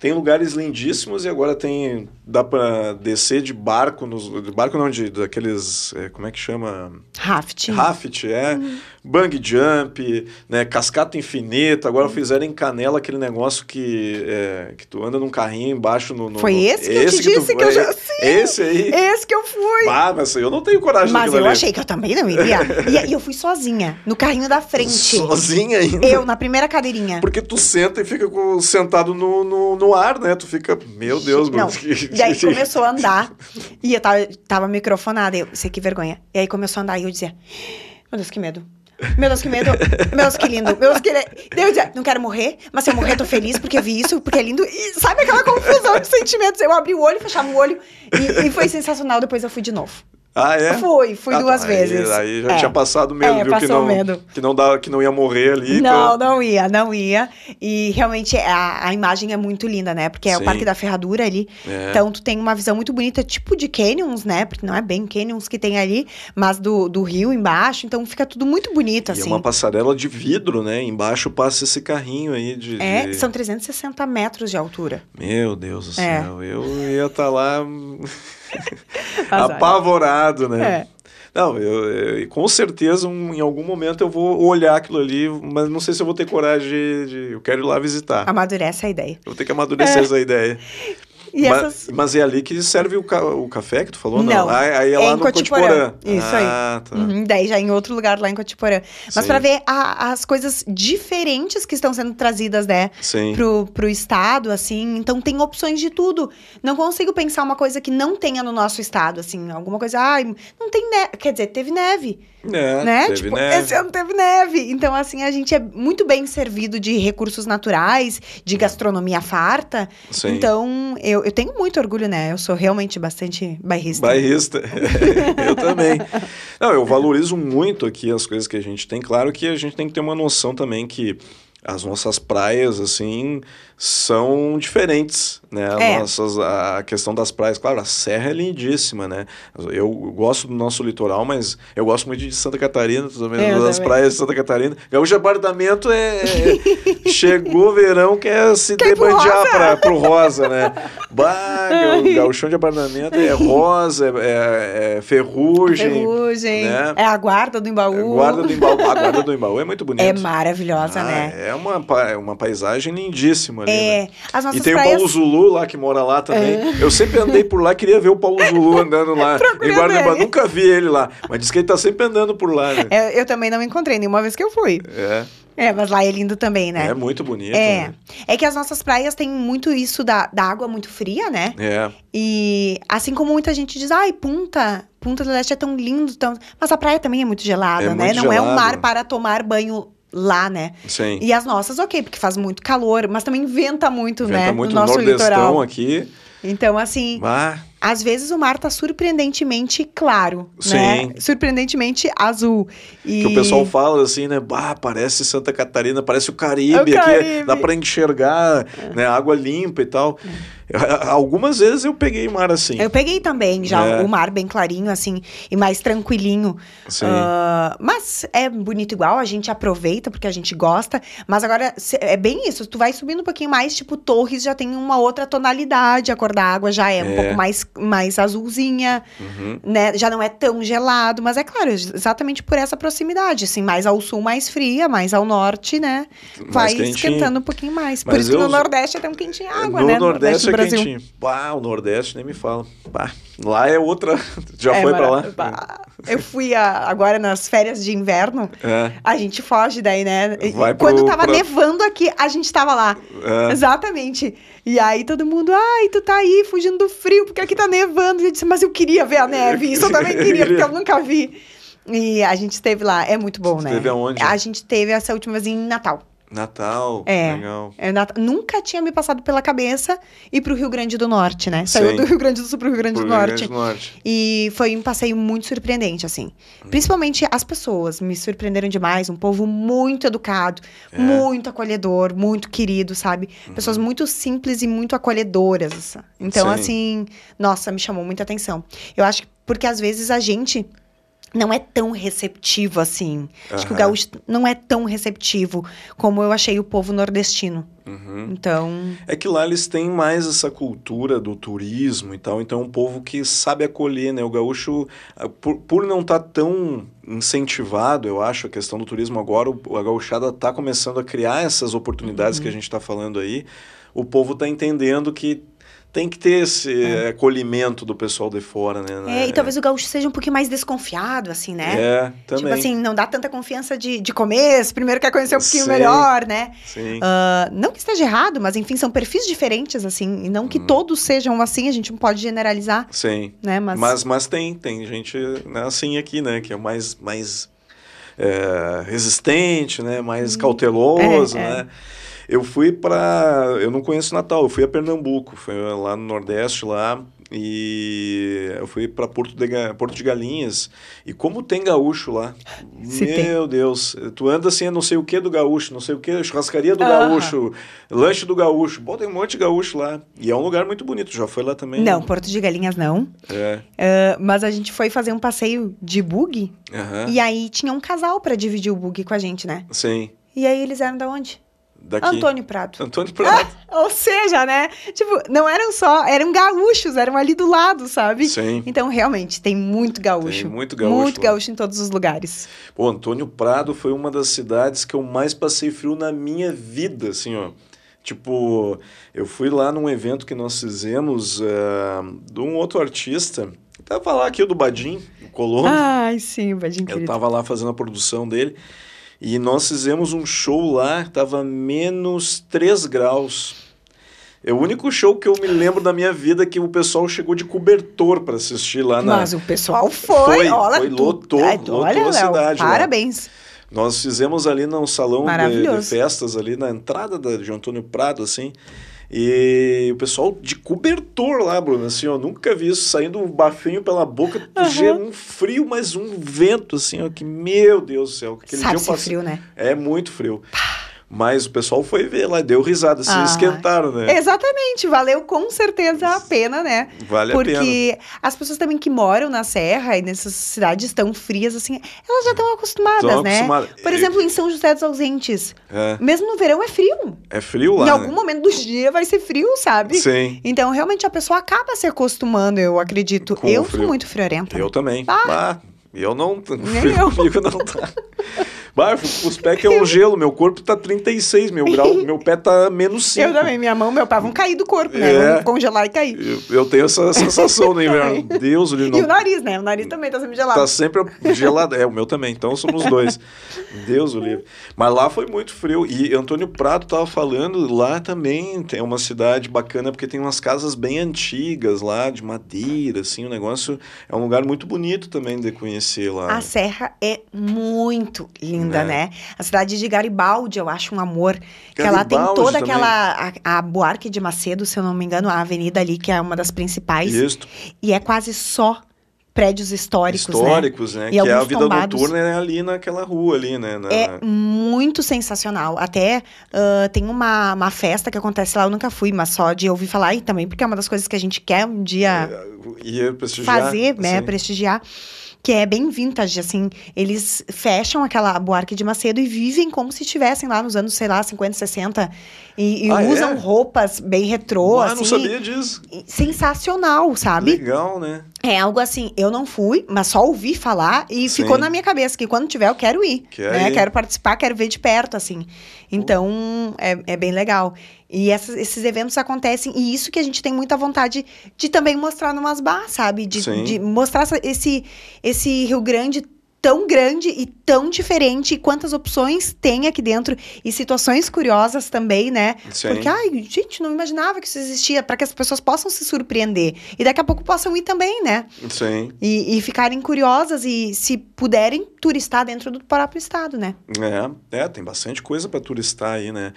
tem lugares lindíssimos e agora tem dá para descer de barco nos de barco não de daqueles é, como é que chama Raft. raft é bungee jump né cascata infinita agora fizeram em Canela aquele negócio que é, que tu anda num carrinho embaixo no, no Foi no- esse que eu te tu disse que eu já- Sim. esse aí Esse que eu fui. ah, mas eu não tenho coragem Mas eu ali. achei que eu também não iria. E, e eu fui sozinha, no carrinho da frente. sozinha ainda Eu, na primeira cadeirinha. Porque tu senta e fica sentado no, no, no ar, né? Tu fica, meu Deus, Não. mano. que- E aí começou a andar. E eu tava, tava microfonada. Eu, sei que vergonha. E aí começou a andar e eu dizia: Meu Deus, que medo. Meu Deus, que medo. Meu Deus, que lindo. Meu Deus, que eu dizia: Não quero morrer, mas se eu morrer, eu tô feliz porque vi isso, porque é lindo. E sabe aquela confusão de sentimentos? Eu abri o olho, fechava o olho. E, e foi sensacional. Depois eu fui de novo. Ah, é? Fui, fui Ah, duas aí- vezes. Aí já É. tinha passado medo, É, viu? que não, medo. Que não, dá, que não ia morrer ali. Não, não ia, não ia. E realmente a, a imagem é muito linda, né? Porque é Sim. o Parque da Ferradura ali. É. Então tu tem uma visão muito bonita, tipo de canyons, né? Porque não é bem canyons que tem ali, mas do, do rio embaixo. Então fica tudo muito bonito, E assim. é uma passarela de vidro, né? Embaixo passa esse carrinho aí de. É, de- são 360 metros de altura. Meu Deus do É. céu, eu ia estar lá hum, Azar. apavorado, né? É. Não, eu, eu- com certeza um- em algum momento eu vou olhar aquilo ali, mas não sei se eu vou ter coragem de. de- eu quero ir lá visitar. Amadurece a ideia. Eu vou ter que amadurecer essa ideia. É. E mas, essas. mas é ali que serve o, ca- o café que tu falou? Não, Ah, aí é é lá em no Cotiporã. Isso aí. ah, tá. Uhum, daí já em outro lugar lá em Cotiporã. Mas pra ver a- as coisas diferentes que estão sendo trazidas, né? Sim. Pro, pro estado, assim. Então tem opções de tudo. Não consigo pensar uma coisa que não tenha no nosso estado, assim. Alguma coisa, ai, não tem neve. Quer dizer, teve neve, É, né? teve tipo, neve. esse ano teve neve. Então, assim, a gente é muito bem servido de recursos naturais, de gastronomia farta. Sim. Então, eu, eu tenho muito orgulho, né? Eu sou realmente bastante bairrista. Bairrista. eu também. Não, eu valorizo muito aqui as coisas que a gente tem. Claro que a gente tem que ter uma noção também que as nossas praias, assim, são diferentes, né? É. Nossas, a questão das praias, claro, a serra é lindíssima, né? Eu gosto do nosso litoral, mas eu gosto muito de Santa Catarina, também, Eu das também. praias de Santa Catarina. Gaúcho Apartamento é... Chegou o verão, quer se Quer ir pro debandear rosa? pra, pro rosa, né? Bah, o gauchão de apartamento é rosa, é, é ferrugem. Ferrugem. né? É a guarda do Embaú. A guarda do Embaú. A guarda do Embaú é muito bonita. É maravilhosa, Ah, né? É uma, é uma paisagem lindíssima ali, né? É. As nossas E tem praias... o Paulo Zulu lá, que mora lá também. Eu sempre andei por lá, queria ver o Paulo Zulu andando lá. Em. Nunca vi ele lá. Mas diz que ele tá sempre andando por lá, né? É, eu também não encontrei nenhuma vez que eu fui. É, É, mas lá é lindo também, né? é muito bonito. É. né? É que as nossas praias têm muito isso da, da água muito fria, né? É, E assim como muita gente diz, ai, Punta, Punta do Leste é tão lindo, tão... mas a praia também é muito gelada, É né? muito Não é um gelado. mar para tomar banho lá, né? sim. E as nossas, ok, porque faz muito calor, mas também venta muito, Venta né? muito no nosso litoral. aqui. Então, assim, Ah, às vezes o mar tá surpreendentemente claro, né? Sim. Surpreendentemente azul. E... Que o pessoal fala assim, né? Bah, parece Santa Catarina, parece o Caribe, É o aqui. Caribe. Dá pra enxergar, né? Água limpa e tal. Algumas vezes eu peguei mar assim. Eu peguei também já É. o mar bem clarinho, assim, e mais tranquilinho. Sim. Ah, mas é bonito igual, a gente aproveita porque a gente gosta. Mas agora é bem isso, tu vai subindo um pouquinho mais, tipo, Torres já tem uma outra tonalidade, a cor da água já é, um É. pouco mais, mais azulzinha, Uhum. né? Já não é tão gelado, mas é claro, exatamente por essa proximidade, assim, mais ao sul mais fria, mais ao norte, né? Vai quentinho. esquentando um pouquinho mais. Por Mas isso que no Nordeste é tão quentinha a água, no né? Nordeste do é Brasil. quentinho. Bah, o Nordeste nem me fala. Bah, lá é outra. Já É, foi pra lá? bah, Eu fui a- agora nas férias de inverno. É, A gente foge daí, né? Vai e Quando pro- tava pra- nevando aqui, a gente tava lá. é. Exatamente. E aí todo mundo, ai, tu tá aí fugindo do frio, porque aqui tá nevando. E eu disse, mas eu queria ver a neve. Isso eu também queria, porque eu nunca vi. E a gente esteve lá, é muito bom, né? Esteve aonde? A gente teve essa última vez em Natal. Natal, É. legal. É, Nat- Nunca tinha me passado pela cabeça ir pro Rio Grande do Norte, né? Saiu Sim. do Rio Grande do Sul pro Rio Grande do Rio Norte. Grande do Norte. E foi um passeio muito surpreendente, assim. Uhum. Principalmente as pessoas me surpreenderam demais. Um povo muito educado, É. muito acolhedor, muito querido, sabe? Pessoas muito simples e muito acolhedoras. Então, Uhum. Sim. assim, nossa, me chamou muita atenção. Eu acho que porque às vezes a gente não é tão receptivo assim. Acho que o gaúcho não é tão receptivo como eu achei o povo nordestino. Uhum. Então, É que lá eles têm mais essa cultura do turismo e tal, então é um povo que sabe acolher, né? O gaúcho, ah, por, por não estar tão incentivado, eu acho, a questão do turismo agora, o, a gauchada está começando a criar essas oportunidades Uhum. que a gente está falando aí, o povo está entendendo que tem que ter esse acolhimento do pessoal de fora, né? é, e talvez o gaúcho seja um pouquinho mais desconfiado, assim, né? É, também. Tipo assim, não dá tanta confiança de, de começo, primeiro quer conhecer um pouquinho Sim. melhor, né? Sim. Ah, não que esteja errado, mas enfim, são perfis diferentes, assim, e não que todos sejam assim, a gente não pode generalizar, Sim. né? Mas, Mas, mas tem, tem gente né, assim aqui, né? Que é mais, mais é, resistente, né? Mais cauteloso, É, é. né? Eu fui para, eu não conheço Natal, eu fui a Pernambuco, fui lá no Nordeste lá e eu fui para Porto de, Porto de Galinhas. E como tem gaúcho lá. Se meu tem. Deus. Tu anda assim, não sei o que do gaúcho, não sei o que, churrascaria do Aham. gaúcho, lanche do gaúcho. Bom, tem um monte de gaúcho lá. E é um lugar muito bonito. Já foi lá também? Não, Porto de Galinhas não. É. Ah, mas a gente foi fazer um passeio de bug. Aham. E aí tinha um casal pra dividir o bug com a gente, né? Sim. E aí eles eram da onde? Daqui. Antônio Prado. Antônio Prado. Ou seja, né? Tipo, não eram só, eram gaúchos, eram ali do lado, sabe? Sim. Então, realmente, tem muito gaúcho. Tem muito gaúcho Muito gaúcho em todos os lugares. Pô, Antônio Prado foi uma das cidades que eu mais passei frio na minha vida, assim, ó. Tipo, eu fui lá num evento que nós fizemos eh, de um outro artista. Tava lá aqui, o do Badim, o Colombo. Ai, sim, Vadinho eu querido. tava lá fazendo a produção dele. E nós fizemos um show lá, tava menos 3 graus. É o único show que eu me lembro da minha vida que o pessoal chegou de cobertor para assistir lá na, Mas o pessoal foi, Foi, olha, foi, lotou, Ai, lotou olha, a Léo, cidade lá. Parabéns. Nós fizemos ali num salão de, de festas, ali na entrada da, de Antônio Prado, assim. E o pessoal de cobertor lá, Bruno, assim, eu nunca vi isso, saindo um bafinho pela boca, Aham. um frio, mas um vento, assim, ó, que, meu Deus do céu. Aquele dia eu passei- frio, né? É muito frio. Mas o pessoal foi ver lá, deu risada, se Ah. esquentaram, né? Exatamente, valeu com certeza a pena, né? Vale a pena. Porque as pessoas também que moram na serra e nessas cidades tão frias assim, elas já estão acostumadas, Tão né? acostumadas. Por exemplo, em São José dos Ausentes, É, mesmo no verão é frio. é frio lá, em algum né? momento do dia vai ser frio, sabe? Sim, Então, realmente, a pessoa acaba se acostumando, eu acredito. Com eu frio. sou muito friorenta. eu também. Ah. Bah, eu não... Nem eu. Comigo não tá. Fui- os pés que é um gelo, meu corpo tá 36 mil graus, meu pé tá menos 5. Eu também, minha mão, meu pé vão cair do corpo, né? É. Vão congelar e cair. Eu, eu tenho essa sensação no inverno. Deus, ele E não o nariz, né? O nariz também tá sempre gelado. tá sempre gelado. É, o meu também. Então somos dois. Deus o livre. Mas lá foi muito frio. E Antônio Prado tava falando, lá também tem uma cidade bacana, porque tem umas casas bem antigas lá, de madeira, assim, o negócio é um lugar muito bonito também de conhecer lá. A serra é muito linda, É. né? A cidade de Garibaldi, eu acho um amor. Que ela tem Garibaldi toda aquela. A, a Buarque de Macedo, se eu não me engano, a avenida ali, que é uma das principais. Isso, E é quase só prédios históricos, né? históricos, né? E Que é a vida tombados. noturna é ali naquela rua ali, né? Na- É muito sensacional. Até ah, tem uma, uma festa que acontece lá, eu nunca fui, mas só de ouvir falar, e também porque é uma das coisas que a gente quer um dia ia prestigiar, fazer, né, assim. prestigiar, que é bem vintage, assim, eles fecham aquela Buarque de Macedo e vivem como se estivessem lá nos anos, sei lá, 50, 60, e, e Ah, usam é? roupas bem retrô, Ah, assim, não sabia disso. sensacional, sabe? Legal, né? É algo assim, eu não fui, mas só ouvi falar e Sim. ficou na minha cabeça que quando tiver eu quero ir, Quer né? ir. Quero participar, quero ver de perto, assim. Então, é, é bem legal. E essas- esses eventos acontecem, e isso que a gente tem muita vontade de também mostrar no Masbá, sabe? De, de mostrar esse, esse Rio Grande tão grande e tão diferente, e quantas opções tem aqui dentro, e situações curiosas também, né? Sim. Porque, ai, gente, não imaginava que isso existia, para que as pessoas possam se surpreender. E daqui a pouco possam ir também, né? Sim. E, e ficarem curiosas e, se puderem, turistar dentro do próprio estado, né? É, é, tem bastante coisa para turistar aí, né?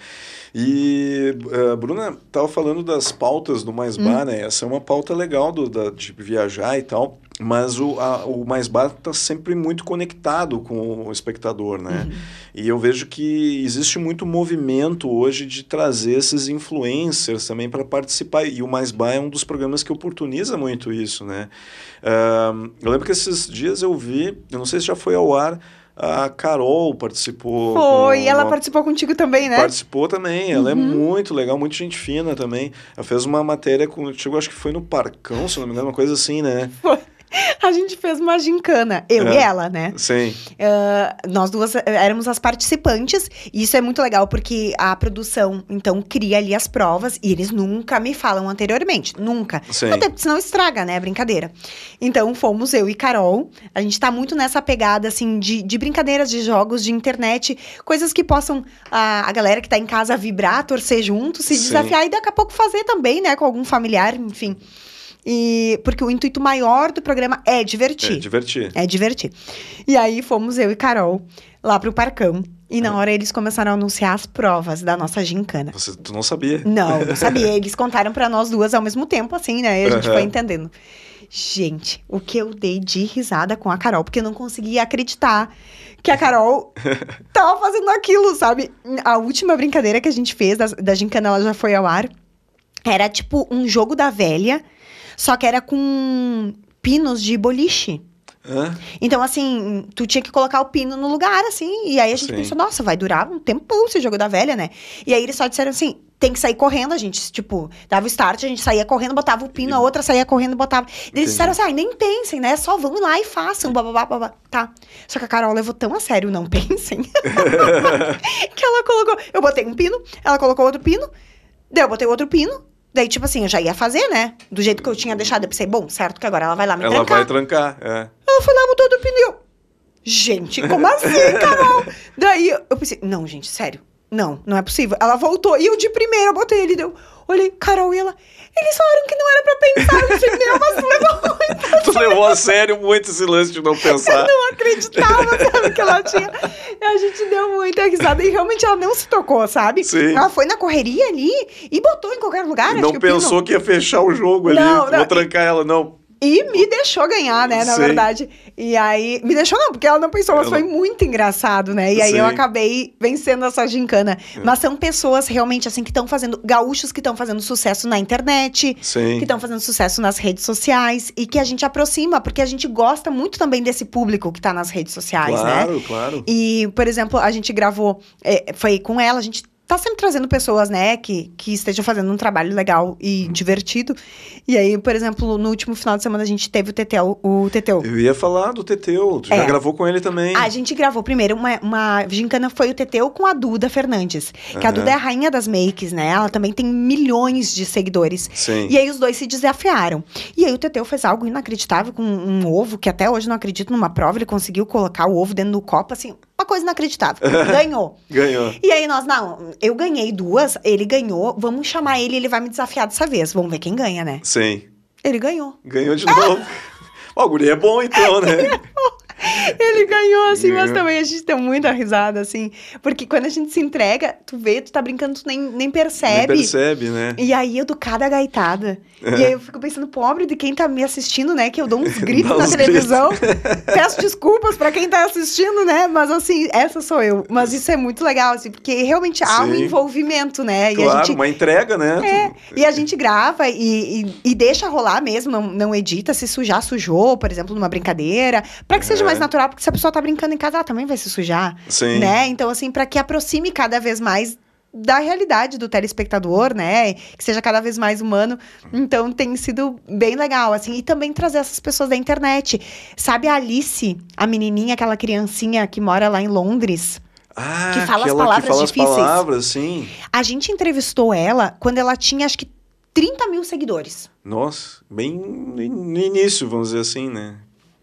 E eh, Bruna tava falando das pautas do Mais Hum. Bar, né? Essa é uma pauta legal do, da, de viajar e tal, mas o, a, o Mais Bar tá sempre muito conectado com o espectador, né? Uhum. E eu vejo que existe muito movimento hoje de trazer esses influencers também para participar. E o Mais Bar é um dos programas que oportuniza muito isso, né? Ahn, eu lembro que esses dias eu vi, eu não sei se já foi ao ar, a Carol participou. Foi, com ela uma- participou contigo também, né? Participou também, ela é Uhum. muito legal, muito gente fina também. Ela fez uma matéria contigo, acho que foi no Parcão, se não me engano, uma coisa assim, né? A gente fez uma gincana, eu É. e ela, né? Sim, Ah, nós duas eh, éramos as participantes, e isso é muito legal, porque a produção, então, cria ali as provas, e eles nunca me falam anteriormente, nunca. sim. Até porque senão estraga, né? Brincadeira. Então, fomos eu e Carol. A gente tá muito nessa pegada, assim, de, de brincadeiras, de jogos, de internet. Coisas que possam a, a galera que tá em casa vibrar, torcer junto, se Sim. desafiar e daqui a pouco fazer também, né? Com algum familiar, enfim. E porque o intuito maior do programa é É, divertir. divertir. É divertir. E aí fomos eu e Carol lá pro Parcão. E na hora eles começaram a anunciar as provas da nossa gincana. Você, tu não sabia? Não, não sabia. Eles contaram pra nós duas ao mesmo tempo, assim, né? E a gente Aham. foi entendendo. Gente, o que eu dei de risada com a Carol, porque eu não conseguia acreditar que a Carol tava fazendo aquilo, sabe? A última brincadeira que a gente fez da, da gincana, ela já foi ao ar. Era tipo um jogo da velha, só que era com pinos de boliche. Hã? Então, assim, tu tinha que colocar o pino no lugar, assim. E aí a gente Sim. pensou, nossa, vai durar um tempão esse jogo da velha, né? E aí eles só disseram assim: tem que sair correndo, a gente, tipo, dava o start, a gente saía correndo, botava o pino, a outra saía correndo, botava. Eles Entendi. disseram assim: ai, nem pensem, né? Só vão lá e façam, bababá, babá. Tá. Só que a Carol levou tão a sério, não pensem. que ela colocou. Eu botei um pino, ela colocou outro pino, daí eu botei outro pino. Daí, tipo assim, eu já ia fazer, né? Do jeito que eu tinha deixado. Eu pensei, bom, certo que agora ela vai lá me Ela trancar. vai trancar, é. Ela foi lá, botou do pneu. Gente, como assim, Carol? Daí eu pensei, não, gente, sério. Não, não é possível. Ela voltou e eu de primeira eu botei ele. Deu, olhei, Carol e ela. Eles falaram que não era pra pensar. Disse, meu, mas levou muito. Tu levou a sério muito esse lance de não pensar. Eu não acreditava, sabe, que ela tinha. A gente deu muita risada e realmente ela não se tocou, sabe? Sim. Ela foi na correria ali e botou em qualquer lugar. não que o pino- pensou que ia fechar o jogo ali. Não, não, Vou trancar ela, não. E me deixou ganhar, né, na Sim. verdade. E aí, me deixou não, porque ela não pensou, mas Ela- foi muito engraçado, né? E aí eu Sim. acabei vencendo essa gincana. Mas são pessoas realmente, assim, que estão fazendo, gaúchos que estão fazendo sucesso na internet, Sim. que estão fazendo sucesso nas redes sociais e que a gente aproxima, porque a gente gosta muito também desse público que tá nas redes sociais, né? Claro, claro. E, por exemplo, a gente gravou, é, foi com ela, a gente tá sempre trazendo pessoas, né, que, que estejam fazendo um trabalho legal e divertido. E aí, por exemplo, no último final de semana a gente teve o Teteu, o Teteu. Eu ia falar do Teteu. Tu já É. gravou com ele também. A gente gravou primeiro uma, uma gincana, foi o Teteu com a Duda Fernandes. Que a Aham. Duda é a rainha das makes, né? Ela também tem milhões de seguidores. Sim. E aí os dois se desafiaram. E aí o Teteu fez algo inacreditável com um ovo, que até hoje não acredito numa prova, ele conseguiu colocar o ovo dentro do copo, assim, uma coisa inacreditável. Ganhou. Ganhou. E aí nós, não, eu ganhei duas, ele ganhou, vamos chamar ele, ele vai me desafiar dessa vez. Vamos ver quem ganha, né? Sim. Ele ganhou. Ganhou de novo. O guri é bom então, né? Ele ganhou, assim, mas Ganhou. também a gente deu muita risada, assim. Porque quando a gente se entrega, tu vê, tu tá brincando, tu nem, nem Nem percebe. percebe, né? E aí eu dou cada gaitada. E aí eu fico pensando, pobre de quem tá me assistindo, né? Que eu dou uns gritos na televisão. Peço desculpas pra quem tá assistindo, né? Mas assim, essa sou eu. Mas isso é muito legal, assim, porque realmente há um Sim. envolvimento, né? E Claro, a gente. uma entrega, né? É, e a gente grava e, e, e deixa rolar mesmo, não, não edita. Se sujar, sujou, por exemplo, numa brincadeira. Pra que seja É. mais natural, porque se a pessoa tá brincando em casa, ela também vai se sujar, Sim. né? Então, assim, pra que aproxime cada vez mais da realidade do telespectador, né? Que seja cada vez mais humano. Então, tem sido bem legal, assim. E também trazer essas pessoas da internet. Sabe a Alice, a menininha, aquela criancinha que mora lá em Londres? Ah, Que fala as palavras que fala difíceis. as palavras, sim. A gente entrevistou ela quando ela tinha, acho que, 30 mil seguidores. Nossa, bem no início, vamos dizer assim, né?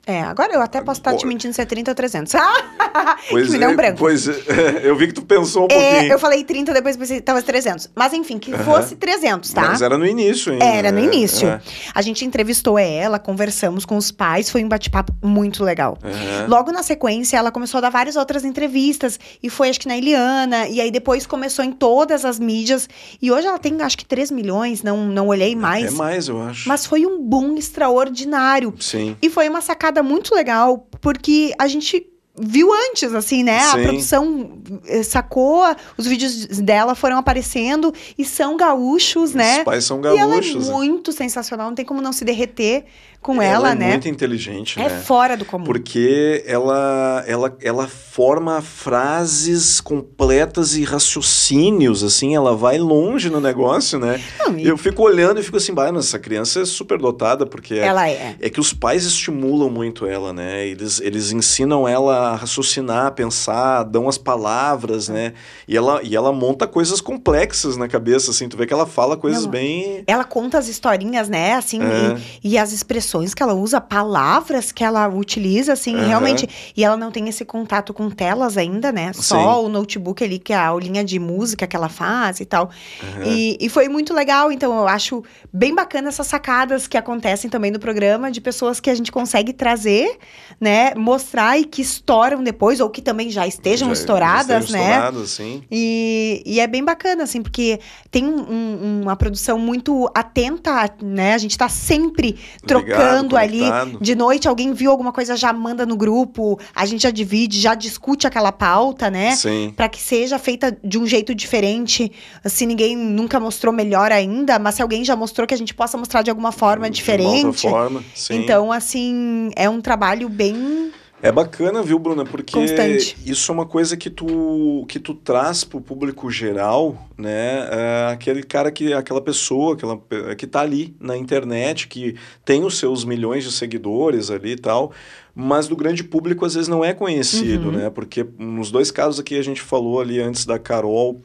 É, agora eu até posso estar te mentindo se é 30 ou 300. Ah, Pois que me deu um é, branco. Pois é, eu vi que tu pensou um É, pouquinho. eu falei 30, depois pensei que tava 300. Mas enfim, que fosse 300, tá? Mas era no início ainda. Era no né? início. É, A gente entrevistou ela, conversamos com os pais, foi um bate-papo muito legal. é. Logo na sequência, ela começou a dar várias outras entrevistas. E foi, acho que na Eliana. E aí depois começou em todas as mídias. E hoje ela tem, acho que 3 milhões, não, não olhei mais. É mais, eu acho. Mas foi um boom extraordinário. Sim. E foi uma sacada muito legal, porque a gente viu antes, assim, né? A Sim. produção eh, sacou, os vídeos dela foram aparecendo e são gaúchos, né? Os pais são E ela é gaúchos. né? muito sensacional, não tem como não se derreter com ela, ela, é né? muito inteligente, É né? fora do comum. Porque ela, ela, ela forma frases completas e raciocínios, assim, ela vai longe no negócio, né? Não, e Eu fico olhando e fico assim, bah, mas essa criança é super dotada, porque é, ela é. é que os pais estimulam muito ela, né? Eles, eles ensinam ela a raciocinar, a pensar, dão as palavras, né? E ela, e ela monta coisas complexas na cabeça, assim, tu vê que ela fala coisas Não, bem... Ela conta as historinhas, né? Assim, É. e, e as expressões expressões que ela usa, palavras que ela utiliza, assim, Aham. realmente. E ela não tem esse contato com telas ainda, né? Só o notebook ali, que é a aulinha de música que ela faz e tal. Aham. E, e foi muito legal, então eu acho bem bacana essas sacadas que acontecem também no programa, de pessoas que a gente consegue trazer, né? Mostrar e que estouram depois, ou que também já estejam Já- estouradas, estejam né? Estouradas, sim. E, e é bem bacana, assim, porque tem um- um- uma produção muito atenta, né? A gente tá sempre trocando ali. conectado. De noite, alguém viu alguma coisa, já manda no grupo, a gente já divide, já discute aquela pauta, né? Sim. Pra que seja feita de um jeito diferente. Se ninguém nunca mostrou melhor ainda, mas se alguém já mostrou, que a gente possa mostrar de alguma forma De uma outra diferente. forma, sim. Então, assim, é um trabalho bem. É bacana, viu, Bruna? Porque Constante. isso é uma coisa que tu, que tu traz pro público geral, né? É aquele cara que, aquela pessoa aquela, que tá ali na internet, que tem os seus milhões de seguidores ali e tal, mas do grande público às vezes não é conhecido, Uhum. né? Porque nos dois casos aqui a gente falou ali antes da Carol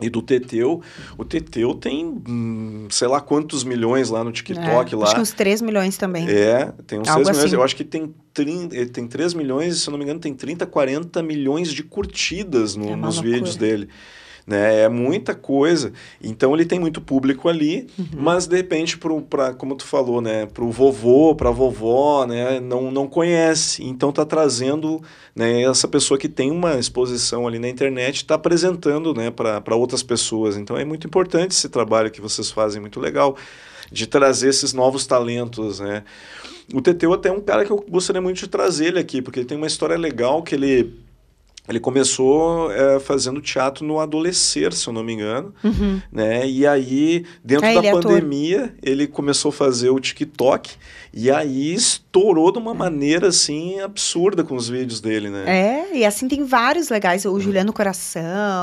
e do Teteu, o Teteu tem, hum, sei lá quantos milhões lá no TikTok é, lá. Acho que uns 3 milhões também. É, tem uns Algo 6 milhões. assim. Eu acho que tem, 30, ele tem 3 milhões, se eu não me engano, tem 30, 40 milhões de curtidas no- É nos loucura. vídeos dele. Né? É muita coisa. Então ele tem muito público ali, Uhum. mas de repente, pro, pra, como tu falou, né? Pro vovô, pra vovó, né? Não, não conhece. Então tá trazendo né, essa pessoa que tem uma exposição ali na internet, está apresentando né, para outras pessoas. Então é muito importante esse trabalho que vocês fazem, muito legal, de trazer esses novos talentos, né? O Teteu até é um cara que eu gostaria muito de trazer ele aqui, porque ele tem uma história legal que ele, ele começou é, fazendo teatro no Adolescer, se eu não me engano, Uhum. né? E aí, dentro Ah, da ele é ator. pandemia, ele começou a fazer o TikTok e aí estourou de uma maneira assim absurda com os vídeos dele, né? É, e assim tem vários legais. O Juliano Coração.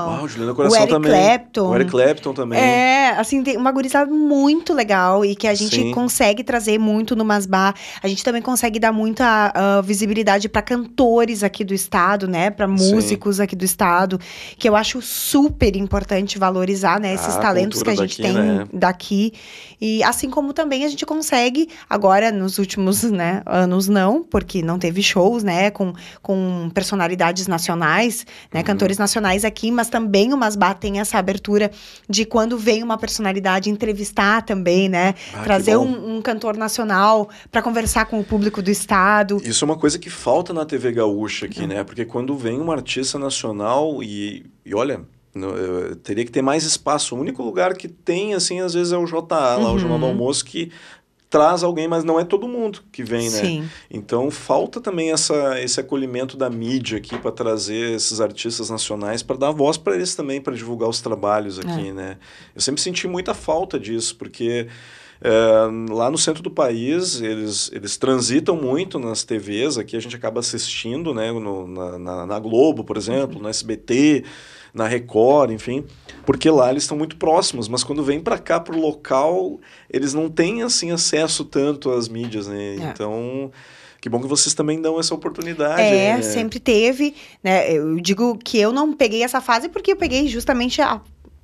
Uau, Juliana Coração Eric também. Clapton. O Eric Clapton também. É, assim, tem uma gurizada muito legal e que a gente Sim. consegue trazer muito no Masbá. A gente também consegue dar muita ah, visibilidade para cantores aqui do estado, né? Para Sim. Músicos aqui do estado, que eu acho super importante valorizar, né? Esses Ah, a talentos que a gente daqui, tem né? daqui. E assim como também a gente consegue, agora nos últimos né, anos não, porque não teve shows, né? Com, com personalidades nacionais, né? Uhum. Cantores nacionais aqui, mas também o Masbá tem essa abertura de quando vem uma personalidade entrevistar também, né? Ah, Trazer um, um cantor nacional para conversar com o público do estado. Isso é uma coisa que falta na TV gaúcha aqui, né? Porque quando vem um artista nacional e, e olha, no- eu teria que ter mais espaço. O único lugar que tem, assim, às vezes é o JA, lá, o Uhum. Jornal do Almoço, que traz alguém, mas não é todo mundo que vem, né? Sim. Então falta também essa, esse acolhimento da mídia aqui para trazer esses artistas nacionais para dar voz para eles também para divulgar os trabalhos aqui, É. né? Eu sempre senti muita falta disso porque é, lá no centro do país eles, eles transitam muito nas TVs aqui a gente acaba assistindo, né? No, na, na, na Globo, por exemplo, no SBT, na Record, enfim, porque lá eles estão muito próximos, mas quando vem para cá pro local eles não têm assim acesso tanto às mídias, né? É. Então que bom que vocês também dão essa oportunidade. É, né? sempre teve, né? Eu digo que eu não peguei essa fase porque eu peguei justamente a,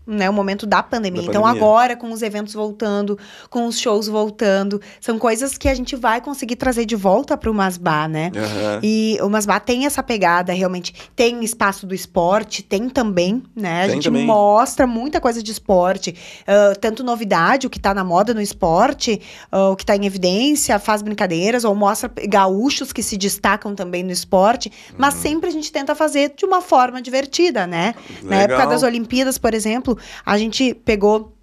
né, o momento da pandemia. Da então, pandemia. agora, com os eventos voltando, com os shows voltando, são coisas que a gente vai conseguir trazer de volta para o Masbá, né? Aham. E o Masbá tem essa pegada, realmente. Tem espaço do esporte, tem também, né? A Tem gente também. mostra muita coisa de esporte. ah, tanto novidade, o que tá na moda no esporte, ah, o que tá em evidência, faz brincadeiras, ou mostra gaúchos que se destacam também no esporte. Mas Uhum. sempre a gente tenta fazer de uma forma divertida, né? Na época Legal. das Olimpíadas, por exemplo, a gente pegou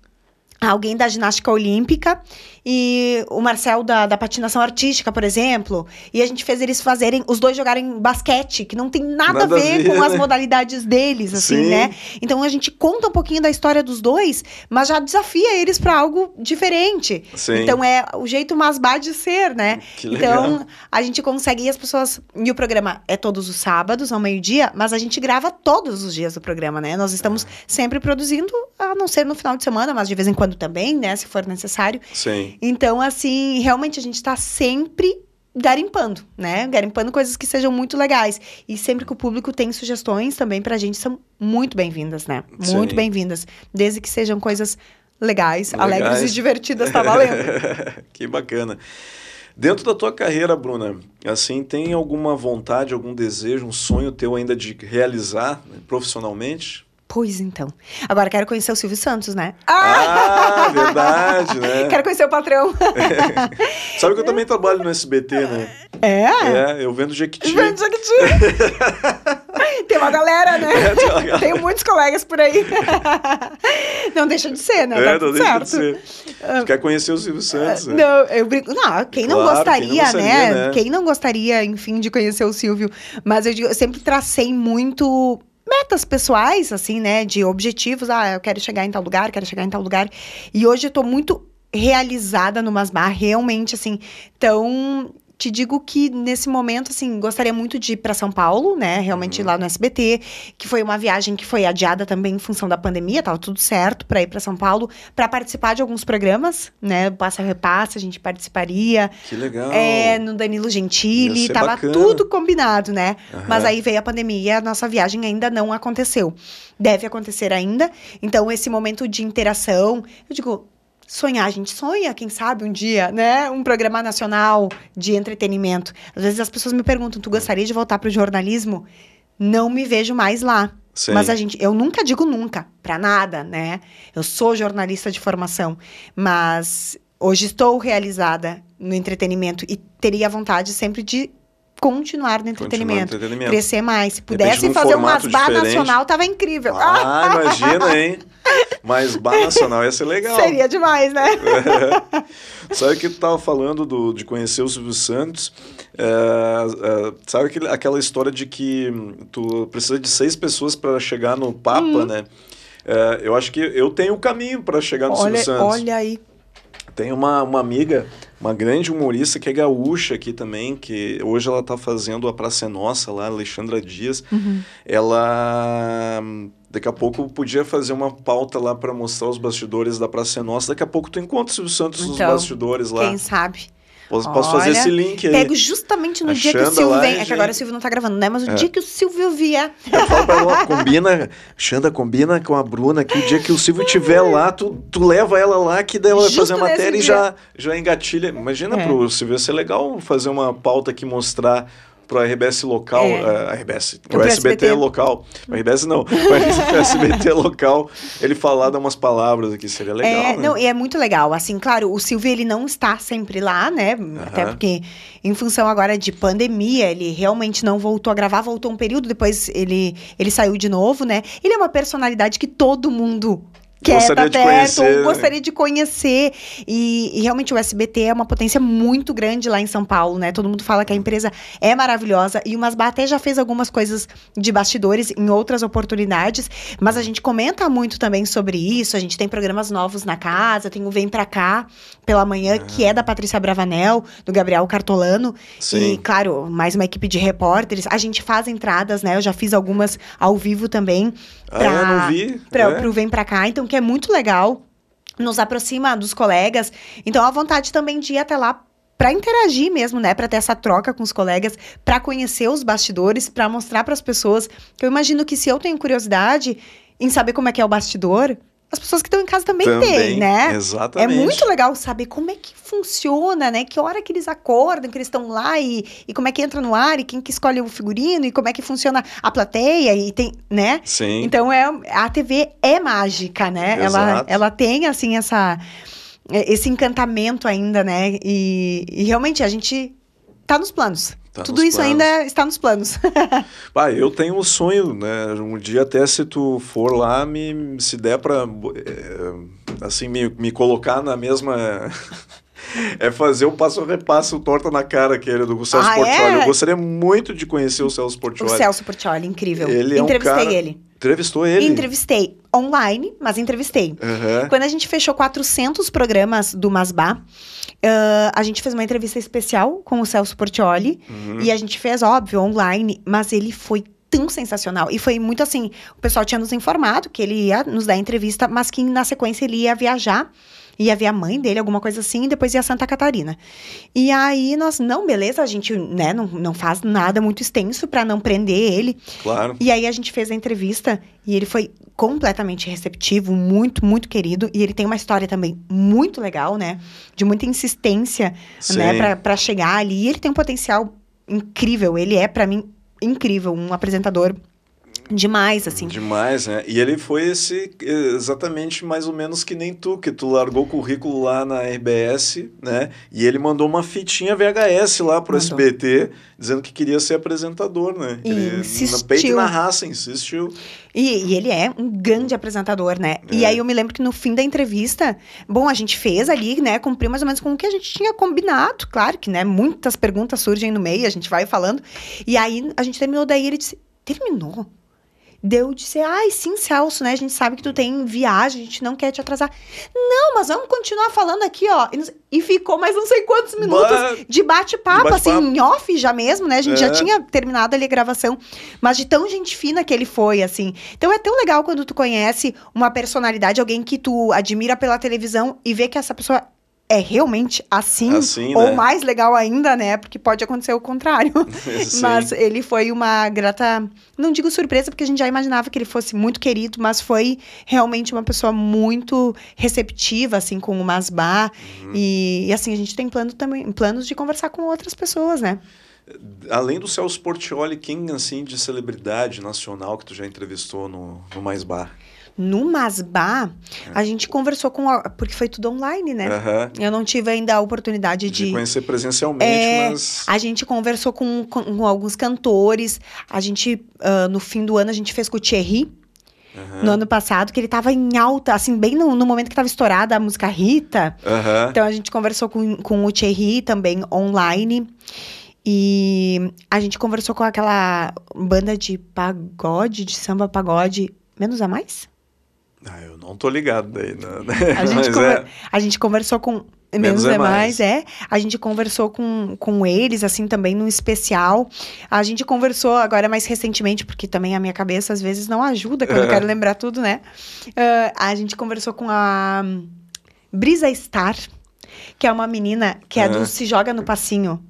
alguém da ginástica olímpica e o Marcel da, da patinação artística, por exemplo, e a gente fez eles fazerem, os dois jogarem basquete, que não tem nada, Nada a ver, ver, com as modalidades deles, assim, Sim. né? Então a gente conta um pouquinho da história dos dois, mas já desafia eles para algo diferente. Sim. Então é o jeito masbá de ser, né? Que legal. Então, a gente consegue e as pessoas. E o programa é todos os sábados, ao meio-dia, mas a gente grava todos os dias do programa, né? Nós estamos sempre produzindo, a não ser no final de semana, mas de vez em quando também, né? Se for necessário. Sim. Então, assim, realmente a gente está sempre garimpando, né? Garimpando coisas que sejam muito legais. E sempre que o público tem sugestões também pra gente, são muito bem-vindas, né? Muito Sim. bem-vindas. Desde que sejam coisas legais, Legais. alegres e divertidas, tá valendo. que bacana. Dentro da tua carreira, Bruna, assim, tem alguma vontade, algum desejo, um sonho teu ainda de realizar né, profissionalmente? Pois então. Agora quero conhecer o Silvio Santos, né? Ah, verdade, né? Quero conhecer o patrão. Sabe que eu também trabalho no SBT, né? É? É, eu vendo Jequiti. Vendo Jequiti. tem uma galera, né? É, tem uma galera. Tenho muitos colegas por aí. não deixa de ser, né? É, tá não deixa certo. de ser. Tu quer conhecer o Silvio Santos? né? Não, eu brinco. Não, quem não Claro, gostaria, quem não gostaria, né? né? Quem não gostaria, enfim, de conhecer o Silvio? Mas eu, digo, eu sempre tracei muito metas pessoais, assim, né? De objetivos. Ah, eu quero chegar em tal lugar, quero chegar em tal lugar. E hoje eu tô muito realizada no Masbar, realmente, assim. Então, te digo que nesse momento, assim, gostaria muito de ir para São Paulo, né? Realmente Uhum. lá no SBT, que foi uma viagem que foi adiada também em função da pandemia, tava tudo certo para ir para São Paulo, para participar de alguns programas, né? Passa Repassa, a gente participaria. Que legal. É, no Danilo Gentili, tava bacana. tudo combinado, né? Aham. Mas aí veio a pandemia e a nossa viagem ainda não aconteceu. Deve acontecer ainda. Então, esse momento de interação, eu digo, sonhar, a gente sonha, quem sabe, um dia, né? Um programa nacional de entretenimento. Às vezes as pessoas me perguntam, tu gostaria de voltar pro jornalismo? Não me vejo mais lá. Sim. Mas a gente, eu nunca digo nunca, pra nada, né? Eu sou jornalista de formação, mas hoje estou realizada no entretenimento e teria vontade sempre de continuar no Continuar no entretenimento, entretenimento. crescer mais. Se repente, pudesse fazer um Masbar diferente. nacional, tava incrível. Ah, imagina, hein? Mas Bar Nacional ia ser legal. Seria demais, né? Sabe que tu tava falando do, de conhecer o Silvio Santos? É, é, sabe aquele, aquela história de que hum, tu precisa de seis pessoas para chegar no Papa, Uhum. né? É, eu acho que eu tenho o caminho para chegar no olha, Silvio Santos. olha aí. Tem uma, uma amiga, uma grande humorista que é gaúcha aqui também, que hoje ela tá fazendo a Praça é Nossa lá, Alexandra Dias. Uhum. Ela daqui a pouco podia fazer uma pauta lá para mostrar os bastidores da Praça é Nossa. Daqui a pouco tu encontra o Silvio Santos nos Então, bastidores lá. Quem sabe? Posso, posso fazer Olha, esse link aí. Pego justamente no A dia que o Silvio lá, vem. É que agora o Silvio não tá gravando, né? Mas o É. dia que o Silvio vier. Eu falo pra ela, combina, Xanda, combina com a Bruna que o dia que o Silvio estiver lá, tu, tu leva ela lá, que daí ela vai fazer a matéria e nesse já, já engatilha. Imagina É. pro Silvio ser legal fazer uma pauta aqui mostrar pro RBS local, É. eh, a RBS, o Pro SBT, SBT. local, o RBS não, o SBT local, ele falar dar umas palavras aqui, seria legal, é, né? não, e é muito legal. Assim, claro, o Silvio ele não está sempre lá, né? Até porque, em função agora de pandemia, ele realmente não voltou a gravar, voltou um período, depois ele, ele saiu de novo, né? Ele é uma personalidade que todo mundo. Quer Gostaria tá perto, conhecer, né? gostaria de conhecer. E, e realmente o SBT é uma potência muito grande lá em São Paulo, né? Todo mundo fala que a empresa é maravilhosa. E o Masbar até já fez algumas coisas de bastidores em outras oportunidades. Mas a gente comenta muito também sobre isso. A gente tem programas novos na casa, tem o Vem Pra Cá pela manhã, que é da Patrícia Bravanel, do Gabriel Cartolano. Sim. E, claro, mais uma equipe de repórteres. A gente faz entradas, né? Eu já fiz algumas ao vivo também. Ah, eu não vi. Pra, é? Pro Vem Pra Cá, então, que é muito legal. Nos aproxima dos colegas. Então, a vontade também de ir até lá para interagir mesmo, né, para ter essa troca com os colegas, para conhecer os bastidores, para mostrar para as pessoas que eu imagino que se eu tenho curiosidade em saber como é que é o bastidor, as pessoas que estão em casa também, têm, né? É Exatamente. muito legal saber como é que funciona, né? Que hora que eles acordam, que eles estão lá e, e como é que entra no ar e quem que escolhe o figurino e como é que funciona a plateia e tem, né? Sim. Então é a TV é mágica, né? Ela, Exato. ela tem assim essa esse encantamento ainda, né? E, e realmente a gente tá nos planos. Tá Tudo isso planos. ainda está nos planos. Pá, eu tenho um sonho, né? Um dia até se tu for lá, me, se der pra, eh, assim, me, me colocar na mesma... é fazer o passo a repasso, o torta na cara aquele do Celso Ah, Portiolli. é? Eu gostaria muito de conhecer o Celso o Portiolli. Celso Portioli, incrível. Ele é um entrevistei cara- ele. Entrevistou ele? Entrevistei online, mas entrevistei. Aham. Quando a gente fechou 400 programas do Masbá, ah, a gente fez uma entrevista especial com o Celso Portioli. Uhum. E a gente fez, óbvio, online, mas ele foi tão sensacional. E foi muito assim: o pessoal tinha nos informado que ele ia nos dar entrevista, mas que na sequência ele ia viajar ia ver a mãe dele, alguma coisa assim, e depois ia a Santa Catarina. E aí nós, não, beleza, a gente, né, não, não faz nada muito extenso para não prender ele. Claro. E aí a gente fez a entrevista e ele foi completamente receptivo, muito, muito querido. E ele tem uma história também muito legal, né? De muita insistência, né, Sim. né, para chegar ali. E ele tem um potencial incrível. Ele é, para mim, incrível, um apresentador demais, assim. Demais, né? E ele foi esse exatamente mais ou menos que nem tu, que tu largou o currículo lá na RBS, né? E ele mandou uma fitinha VHS lá pro Mandou. SBT, dizendo que queria ser apresentador, né? E ele, insistiu. Na peito e na raça, insistiu. E, e ele é um grande apresentador, né? E É. aí eu me lembro que no fim da entrevista, bom, a gente fez ali, né? Cumpriu mais ou menos com o que a gente tinha combinado. Claro que, né? Muitas perguntas surgem no meio, a gente vai falando. E aí a gente terminou, daí ele disse: terminou? Deu disse, ai, sim, Celso, né? A gente sabe que tu tem viagem, a gente não quer te atrasar. Não, mas vamos continuar falando aqui, ó. E, ficou mais não sei quantos minutos Bah, de bate-papo, de bate-papo. assim, em off já mesmo, né? A gente já É. tinha terminado ali a gravação, mas de tão gente fina que ele foi, assim. Então é tão legal quando tu conhece uma personalidade, alguém que tu admira pela televisão e vê que essa pessoa é realmente assim, Assim, ou né? mais legal ainda, né? Porque pode acontecer o contrário. Mas ele foi uma grata, não digo surpresa, porque a gente já imaginava que ele fosse muito querido, mas foi realmente uma pessoa muito receptiva, assim, com o Masbá. Uhum. E, e, assim, a gente tem plano também, planos de conversar com outras pessoas, né? Além do Celso Portioli, quem, assim, de celebridade nacional que tu já entrevistou no, no Mais Bar? No Masbá, a gente conversou com. a- porque foi tudo online, né? Eu não tive ainda a oportunidade De de. conhecer presencialmente, É, mas... A gente conversou com, com, com alguns cantores. A gente, ah, no fim do ano, a gente fez com o Thierry. Aham. No ano passado, que ele tava em alta, assim, bem no, no momento que tava estourada a música Rita. Aham. Então a gente conversou com, com o Thierry também online. E a gente conversou com aquela banda de pagode, de samba pagode, menos a mais? Ah, eu não tô ligado daí, né? A gente, conver- é. a gente conversou com. Menos Menos, é é mais. é. A gente conversou com, com eles, assim, também num especial. A gente conversou agora mais recentemente, porque também a minha cabeça às vezes não ajuda quando eu quero lembrar tudo, né? Ah, a gente conversou com a Brisa Star, que é uma menina que é Ah. do Se Joga no Passinho.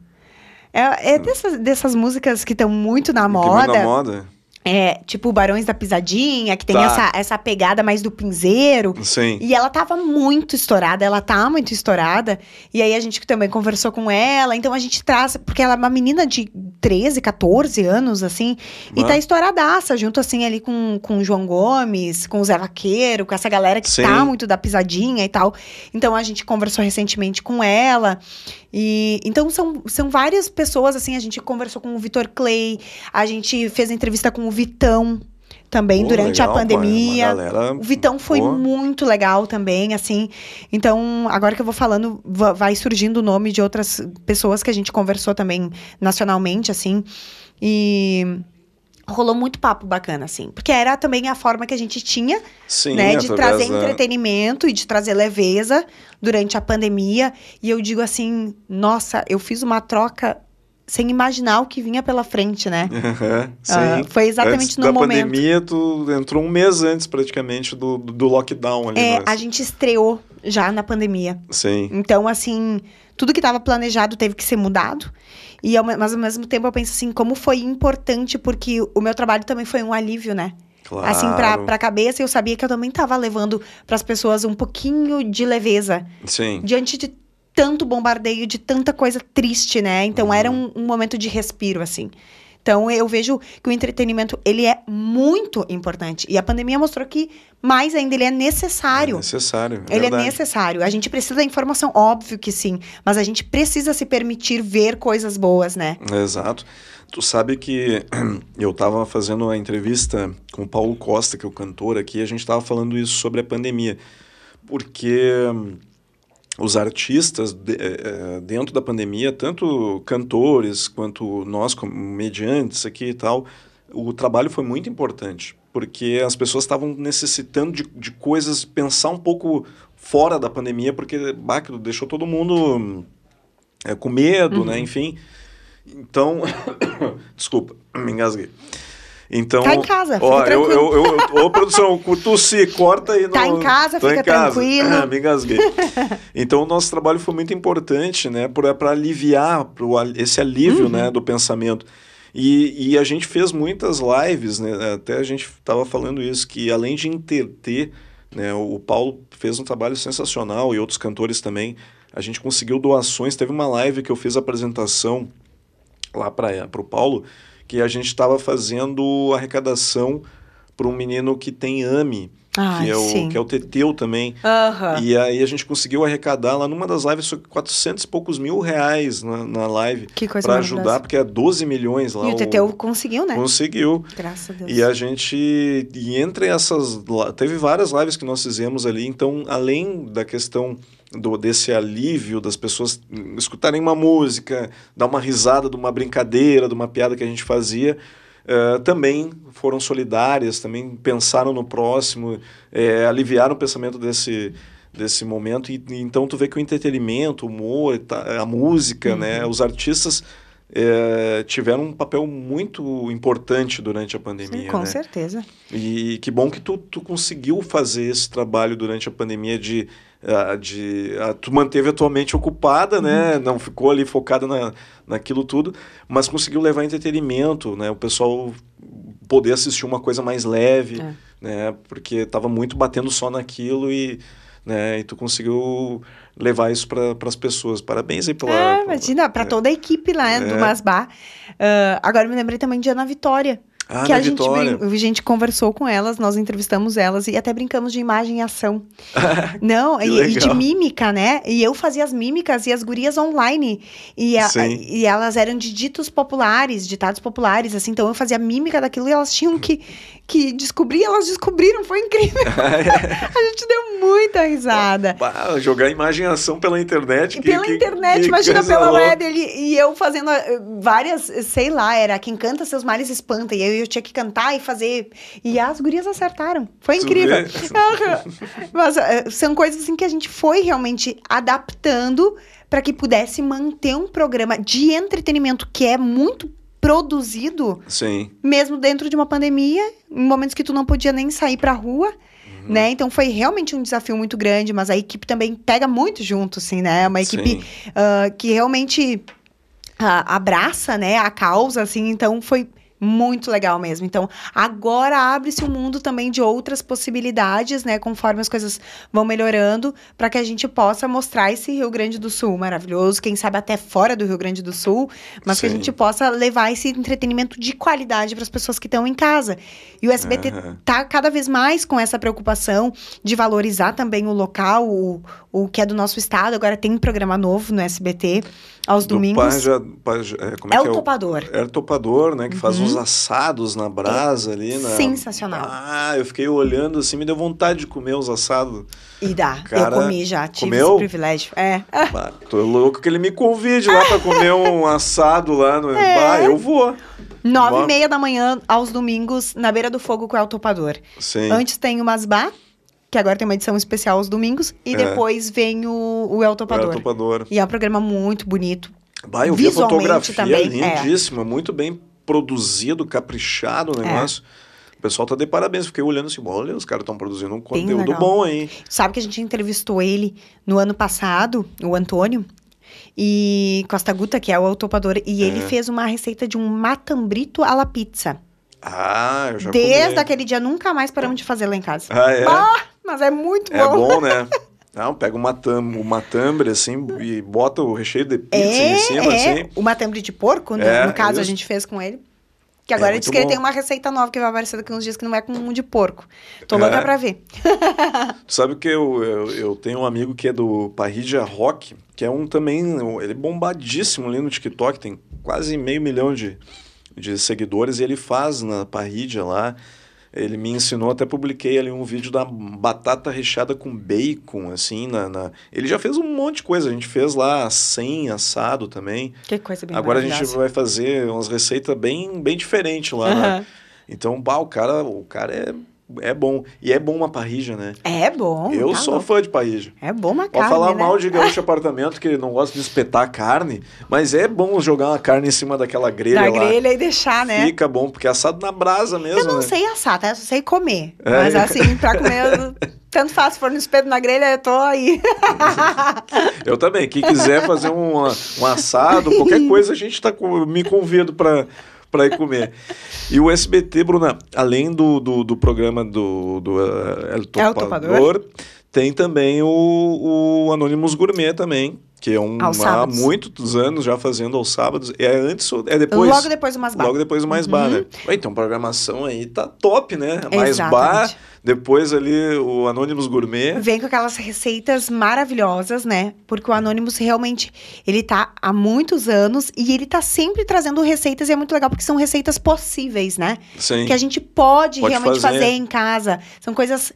É, é dessas, dessas músicas que estão muito na moda. muito na moda. É, tipo Barões da Pisadinha, que tem Tá. essa, essa pegada mais do pinzeiro. Sim. E ela tava muito estourada, ela tá muito estourada. E aí a gente também conversou com ela. Então a gente traz, porque ela é uma menina de 13, 14 anos, assim, e Ah. tá estouradaça, junto assim ali com, com o João Gomes, com o Zé Vaqueiro, com essa galera que Sim. tá muito da pisadinha e tal. Então a gente conversou recentemente com ela. E então são, são várias pessoas, assim, a gente conversou com o Vitor Clay, a gente fez entrevista com o Vitão também Pô, durante legal, a pô, pandemia. galera- O Vitão foi Pô. muito legal também, assim. Então, agora que eu vou falando, va- vai surgindo o nome de outras pessoas que a gente conversou também nacionalmente, assim. E rolou muito papo bacana, assim. Porque era também a forma que a gente tinha, Sim, né, de através trazer da- entretenimento e de trazer leveza durante a pandemia. E eu digo assim, nossa, eu fiz uma troca sem imaginar o que vinha pela frente, né? Aham, Sim. Ah, foi exatamente Antes no da momento. pandemia, tu entrou um mês antes, praticamente, do, do lockdown ali. É, né? a gente estreou já na pandemia. Sim. Então, assim, tudo que estava planejado teve que ser mudado. E, me- mas ao mesmo tempo, eu penso assim, como foi importante, porque o meu trabalho também foi um alívio, né? Claro. Assim, pra, pra cabeça, eu sabia que eu também tava levando pras pessoas um pouquinho de leveza. Sim. Diante de tanto bombardeio, de tanta coisa triste, né? Então, Uhum. era um, um momento de respiro, assim. Então, eu vejo que o entretenimento, ele é muito importante. E a pandemia mostrou que, mais ainda, ele é É necessário. necessário. Ele verdade. é necessário. A gente precisa da informação, óbvio que sim. Mas a gente precisa se permitir ver coisas boas, né? Exato. Tu sabe que eu estava fazendo a entrevista com o Paulo Costa, que é o cantor aqui, e a gente estava falando isso sobre a pandemia. Porque os artistas de- eh, dentro da pandemia, tanto cantores quanto nós, como mediantes aqui e tal, o trabalho foi muito importante. Porque as pessoas estavam necessitando de, de coisas, pensar um pouco fora da pandemia, porque bah, deixou todo mundo eh, com medo, né? Enfim. Então, desculpa, me engasguei. Então, Tá em casa, fica ó, eu, tranquilo. eu, eu, ô, produção, tossi, corta aí. Tá no- em casa, fica em casa. tranquilo. Ah, me engasguei. então, o nosso trabalho foi muito importante, né, para aliviar pro, esse alívio, Uhum. né, do pensamento. E, e a gente fez muitas lives, né, até a gente estava falando isso, que além de entreter, né, o Paulo fez um trabalho sensacional e outros cantores também. A gente conseguiu doações. Teve uma live que eu fiz a apresentação lá para o Paulo, que a gente estava fazendo arrecadação para um menino que tem AMI, Ai, que, é o, que é o Teteu também. Aham. E aí a gente conseguiu arrecadar lá numa das lives foi 400 e poucos mil reais na, na live Que coisa para ajudar, porque é 12 milhões lá. E o Teteu conseguiu, né? Conseguiu. Graças a Deus. E a gente, e entre essas, teve várias lives que nós fizemos ali, então além da questão do, desse alívio das pessoas escutarem uma música, dar uma risada de uma brincadeira, de uma piada que a gente fazia, eh, também foram solidárias, também pensaram no próximo, eh, aliviaram o pensamento desse desse momento e, então tu vê que o entretenimento, o humor, a música, né, os artistas eh, tiveram um papel muito importante durante a pandemia, Sim, com né? certeza. E que bom que tu, tu conseguiu fazer esse trabalho durante a pandemia de, de ah, tu manteve a tua mente ocupada, né? Não ficou ali focada na, naquilo tudo, mas conseguiu levar entretenimento, né? O pessoal poder assistir uma coisa mais leve, É. né? Porque estava muito batendo só naquilo e, né? E tu conseguiu levar isso para as pessoas. Parabéns aí pela... É, imagina, pra toda a equipe lá né, do É. Masbá. Ah, agora me lembrei também de Ana Vitória. Ah, que a gente, a gente conversou com elas, nós entrevistamos elas e até brincamos de imagem e ação. Não, e, e de mímica, né? E eu fazia as mímicas e as gurias online. E, a- e elas eram de ditos populares, ditados populares, assim. Então eu fazia mímica daquilo e elas tinham que, que descobrir, elas descobriram, foi incrível. a gente deu muita risada. Bah, jogar imagem ação pela internet. Que- pela que- internet, que imagina pela louca. web ele, e eu fazendo eh, várias, sei lá, era quem canta seus males espanta, e aí eu tinha que cantar e fazer. E as gurias acertaram. Foi incrível. Mas eh, são coisas assim que a gente foi realmente adaptando para que pudesse manter um programa de entretenimento que é muito produzido, Sim. mesmo dentro de uma pandemia, em momentos que tu não podia nem sair pra rua. Uhum. Né? Então foi realmente um desafio muito grande, mas a equipe também pega muito junto, assim, né? É uma equipe ah, que realmente ah, abraça, né, a causa, assim, então foi muito legal mesmo. Então, agora abre-se um mundo também de outras possibilidades, né, conforme as coisas vão melhorando, para que a gente possa mostrar esse Rio Grande do Sul maravilhoso, quem sabe até fora do Rio Grande do Sul, mas que a Sim. gente possa levar esse entretenimento de qualidade para as pessoas que estão em casa. E o SBT Aham. tá cada vez mais com essa preocupação de valorizar também o local, o, o que é do nosso estado. Agora tem um programa novo no SBT aos Do domingos. Paja- Paja- é, é, é que o é topador. É o topador, né? Que faz Uhum. uns assados na brasa ali. Na... Sensacional. Ah, eu fiquei olhando assim, me deu vontade de comer os assados. E dá. Cara, eu comi já, tive comeu? esse privilégio. É. Ah, Bah, tô louco que ele me convide lá pra comer um assado lá. No... É. Bah, eu vou. Nove e meia da manhã, aos domingos, na beira do fogo com o El Topador. Sim. Antes tem o Masbá, que agora tem uma edição especial aos domingos. E É. depois vem o, o El Topador. topador. E é um programa muito bonito. Bah, eu vi a fotografia também, é. lindíssima, muito bem produzido, caprichado o É. negócio. O pessoal tá de parabéns. Fiquei olhando assim, olha, os caras estão produzindo um conteúdo bom aí. Sabe que a gente entrevistou ele no ano passado, o Antônio, e Costa Guta, que é o topador, e ele É. fez uma receita de um matambrito à la pizza. Ah, eu já Desde comi. aquele dia nunca mais paramos de fazer lá em casa. Ah, é? Ah, mas é muito É bom. bom, né? Não, pega uma, tam, uma tambre assim e bota o recheio de pizza É, em cima, é. assim. O matambre de porco, no, É, no caso, a gente fez com ele. Que agora ele muito disse que ele bom. tem uma receita nova que vai aparecer daqui uns dias que não é com um de porco. Tô É. louca pra ver. Tu sabe que eu, eu, eu tenho um amigo que é do Parrilla Rock, que é um também, ele é bombadíssimo ali no TikTok, tem quase meio milhão de, de seguidores, e ele faz na Parrilla lá. Ele me ensinou, até publiquei ali um vídeo da batata recheada com bacon, assim, na, na- Ele já fez um monte de coisa, a gente fez lá sem assado também. Que coisa bem Agora a gente vai fazer umas receitas bem, bem diferentes lá. Aham. né? Então, bah, o cara, o cara é é bom. E é bom uma parrija, né? É bom. Eu tá sou fã de parrija. É bom uma Pode carne, falar né? mal de gaúcho apartamento, que ele não gosta de espetar carne, mas é bom jogar uma carne em cima daquela grelha Da lá. grelha e deixar, né? Fica bom, porque é assado na brasa mesmo, Eu não né? sei assar, tá? Eu sei comer. É. Mas assim, pra comer, tanto faz, se for no espeto na grelha, eu tô aí. Eu também. Quem quiser fazer um, um assado, qualquer coisa, a gente tá com, me convido para para ir comer. E o SBT, Bruna, além do, do, do programa do, do eh, El El Topador, Topador. tem também o, o Anonymous Gourmet também, que é um há muitos anos já fazendo aos sábados. É antes ou é depois? Logo depois do Masbar. Logo depois do Mais Bar, Uhum. né? Ué, Então, programação aí tá top, né? Mais Bar, Exatamente. depois ali o Anonymous Gourmet. Vem com aquelas receitas maravilhosas, né? Porque o Anonymous realmente, ele tá há muitos anos e ele tá sempre trazendo receitas e é muito legal porque são receitas possíveis, né? Sim. Que a gente pode, Pode realmente fazer. fazer. em casa. São coisas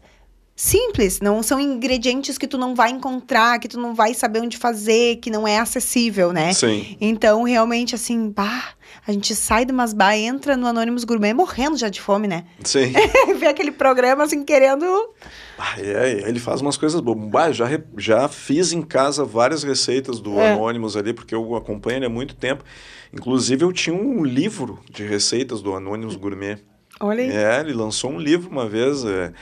simples, não são ingredientes que tu não vai encontrar, que tu não vai saber onde fazer, que não é acessível, né? Sim. Então, realmente, assim, bah, a gente sai do Masbar, entra no Anônimos Gourmet morrendo já de fome, né? Sim. Vê aquele programa, assim, querendo... Ah, é, ele faz umas coisas boas. Bah, já, já fiz em casa várias receitas do É. Anonymous ali, porque eu acompanho ele há muito tempo. Inclusive, eu tinha um livro de receitas do Anonymous Gourmet. Olha aí. É, ele lançou um livro uma vez. É,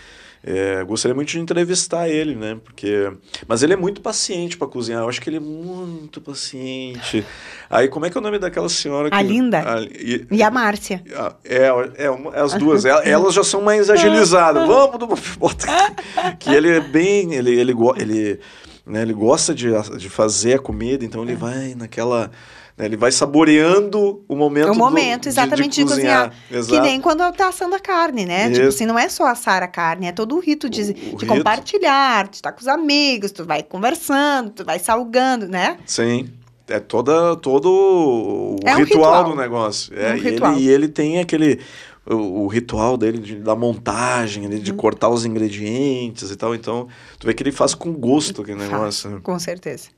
é, gostaria muito de entrevistar ele, né? Porque, mas ele é muito paciente para cozinhar. Eu acho que ele é muito paciente. Aí, como é que é o nome daquela senhora? A que, Linda. a- e- E a Márcia. É, é, uma- as duas. El- Elas já são mais agilizadas. Vamos, do- que ele é bem, ele ele ele, né, ele gosta de, de fazer a comida, então É. ele vai naquela, né, ele vai saboreando o momento o do- momento, de- exatamente, de, cozinhar. Que nem quando tá assando a carne, né? Isso. Tipo assim, não é só assar a carne, é todo o rito de, O- o de rito. compartilhar, de estar com os amigos, tu vai conversando, tu vai salgando, né? Sim. É toda, todo o É um ritual, ritual. do negócio. É, Um e, ritual. Ele, e ele tem aquele. O, o ritual dele de- da montagem, de Uhum. cortar os ingredientes e tal. Então, tu vê que ele faz com gosto aquele negócio. né? Com certeza.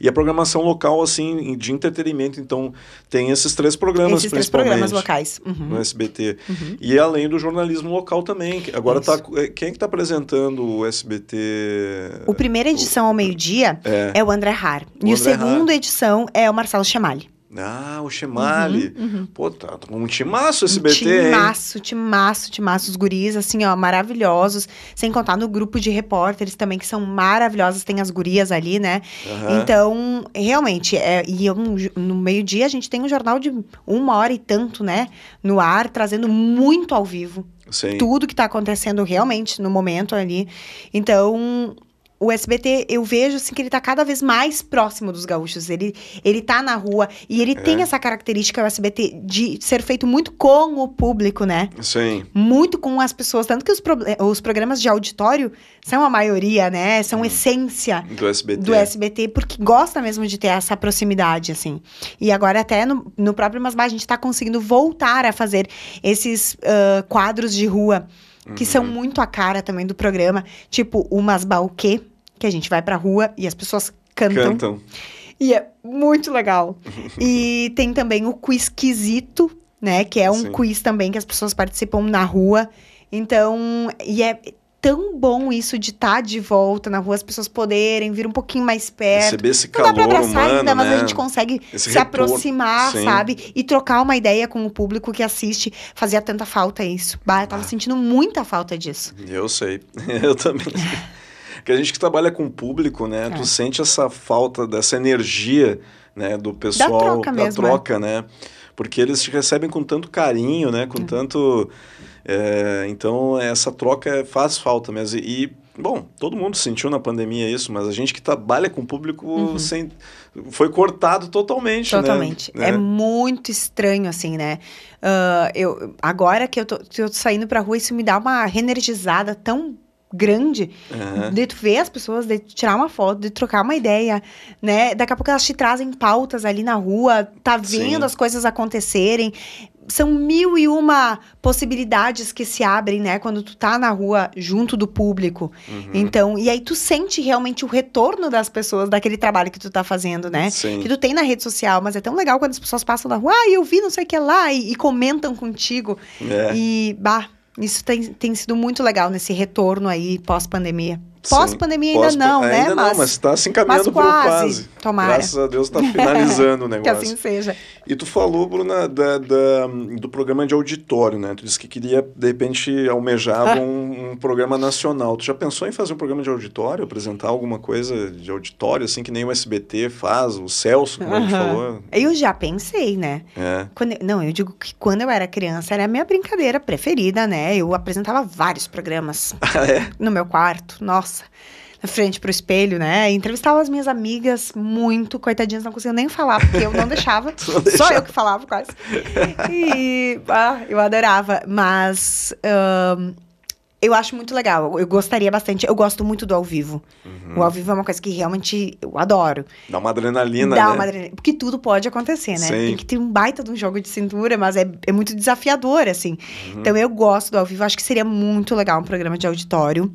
E a programação local, assim, de entretenimento. Então, tem esses três programas, Esses três principalmente. programas locais. Uhum. No SBT. Uhum. E além do jornalismo local também. Agora Isso. tá. Quem é que tá apresentando o SBT? O primeira edição ao meio-dia É. é o André Har. O e o André segunda edição é o Marcelo Chamali. Ah, o Chemali. Uhum, Pô, tá um timaço o SBT, hein? timaço, timaço, timaço. Os guris, assim, ó, maravilhosos. Sem contar no grupo de repórteres também, que são maravilhosos. Tem as gurias ali, né? Aham. Então, realmente, é, e eu, no, no meio-dia a gente tem um jornal de uma hora e tanto, né? No ar, trazendo muito ao vivo. Sim. Tudo que tá acontecendo realmente no momento ali. Então, o SBT, eu vejo assim que ele tá cada vez mais próximo dos gaúchos. Ele, ele tá na rua e ele É. tem essa característica, o SBT, de ser feito muito com o público, né? Sim. Muito com as pessoas. Tanto que os, proble- os programas de auditório são a maioria, né? São essência Do SBT. do SBT, porque gosta mesmo de ter essa proximidade, assim. E agora, até no, no próprio Masbar, a gente tá conseguindo voltar a fazer esses ah, quadros de rua, que são Uhum. muito a cara também do programa. Tipo, o Masbar o quê? Que a gente vai pra rua e as pessoas cantam. Cantam. E é muito legal. e tem também o quiz quesito, né? Que é um Sim. quiz também que as pessoas participam na rua. Então, e é tão bom isso de estar de volta na rua, as pessoas poderem vir um pouquinho mais perto. Receber esse Não dá pra calor abraçar humano, ainda, mas né? a gente consegue Esse se retorno, aproximar, sim. sabe? E trocar uma ideia com o público que assiste. Fazia tanta falta isso. Bah, eu tava Ah. sentindo muita falta disso. Eu sei. Eu também. que a gente que trabalha com público, né? É. Tu sente essa falta dessa energia, né? Do pessoal. troca mesmo, é. troca, né? Porque eles te recebem com tanto carinho, né? Com tanto... é, então, essa troca faz falta mesmo. E, bom, todo mundo sentiu na pandemia isso, mas a gente que trabalha com público sem, foi cortado totalmente, né? Uhum. Totalmente. Né? É muito estranho, assim, né? Ah, eu, agora que eu, tô, que eu tô saindo pra rua, isso me dá uma reenergizada tão grande Aham. de tu ver as pessoas, de tirar uma foto, de trocar uma ideia, né? Daqui a pouco elas te trazem pautas ali na rua, tá vendo Sim. as coisas acontecerem. São mil e uma possibilidades que se abrem, né? Quando tu tá na rua junto do público. Uhum. Então, e aí tu sente realmente o retorno das pessoas daquele trabalho que tu tá fazendo, né? Sim. Que tu tem na rede social, mas é tão legal quando as pessoas passam na rua, ah, eu vi não sei o que lá, e, e comentam contigo. É. E, bah, Isso tem, tem sido muito legal nesse retorno aí pós-pandemia. Pós-pandemia ainda Pós- não, né? Ainda não, mas está se encaminhando mas para o quase. quase. Tomara. Graças a Deus está finalizando o que negócio. assim seja. E tu falou, Bruna, da, da- do programa de auditório, né? Tu disse que queria, de repente, almejava Ah. um, um programa nacional. Tu já pensou em fazer um programa de auditório, apresentar alguma coisa de auditório, assim, que nem o SBT faz, o Celso, como a gente falou? Eu já pensei, né? É. Quando não, eu digo que quando eu era criança era a minha brincadeira preferida, né? Eu apresentava vários programas Ah, é? no meu quarto, nossa, na frente pro espelho, né? Entrevistava as minhas amigas muito, coitadinhas, não conseguiam nem falar, porque eu não deixava. Não Só deixava. eu que falava quase. E ah, eu adorava, mas ahn, eu acho muito legal. Eu gostaria bastante. Eu gosto muito do ao vivo. Uhum. O ao vivo é uma coisa que realmente eu adoro. Dá uma adrenalina, Dá né? uma adrenalina. Porque tudo pode acontecer, né? Sim. Tem que ter um baita de um jogo de cintura, mas é, é muito desafiador, assim. Uhum. Então eu gosto do ao vivo. Acho que seria muito legal um programa de auditório.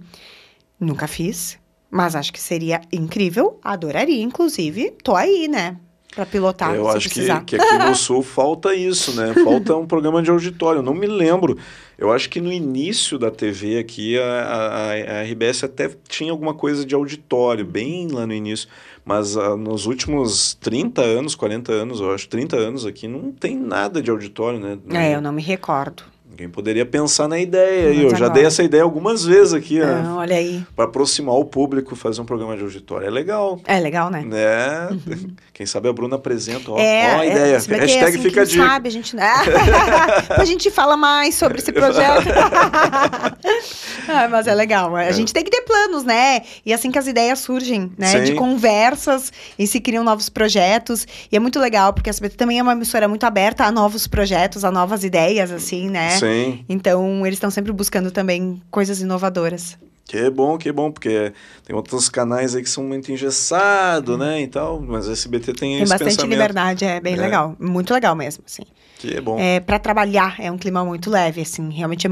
Nunca fiz, mas acho que seria incrível. Adoraria, inclusive. Tô aí, né? Pra pilotar, Eu acho que, que aqui no Sul falta isso, né? Falta um programa de auditório. Eu não me lembro. Eu acho que no início da TV aqui, a, a, a RBS até tinha alguma coisa de auditório, bem lá no início. Mas ah, nos últimos 30 anos, 40 anos, eu acho, 30 anos aqui, não tem nada de auditório, né? É, eu não me recordo. Ninguém poderia pensar na ideia. Mas eu já agora- dei essa ideia algumas vezes aqui, né? Olha aí. Para aproximar o público, fazer um programa de auditório. É legal. É legal, né? Né? Quem sabe a Bruna apresenta. Ó, É, ó a é, ideia. que, Hashtag assim, fica a dica. sabe, a gente, a gente fala mais sobre esse projeto. Ah, mas é legal. A gente tem que ter planos, né? E assim que as ideias surgem, né? Sim. De conversas e se criam novos projetos. E é muito legal, porque a SBT também é uma emissora muito aberta a novos projetos, a novas ideias, assim, né? Sim. Então, eles estão sempre buscando também coisas inovadoras. Que bom, que bom, porque tem outros canais aí que são muito engessados, né, e tal, mas a SBT tem, Tem esse bastante pensamento. liberdade, é bem É. legal. Muito legal mesmo, assim. Que bom. É, para trabalhar, é um clima muito leve, assim. Realmente é,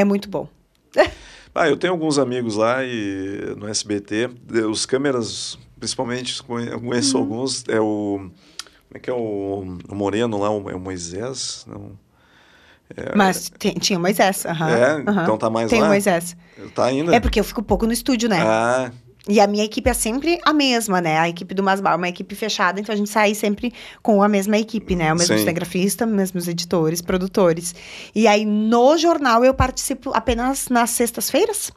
é muito bom. Ah, eu tenho alguns amigos lá e no SBT, de- os câmeras, principalmente, eu conheço Uhum. alguns, é o... Como é que é o, o Moreno lá, o, é o Moisés? Não. Mas tem- tinha o Moisés. aham, É? aham. Então tá mais Tem lá? o Moisés. Tá ainda? É porque eu fico pouco no estúdio, né? Ah, E a minha equipe é sempre a mesma, né? A equipe do Masbar é uma equipe fechada, então a gente sai sempre com a mesma equipe, né? O mesmo Sim. cinegrafista, mesmos editores, produtores. E aí, no jornal, eu participo apenas nas sextas-feiras,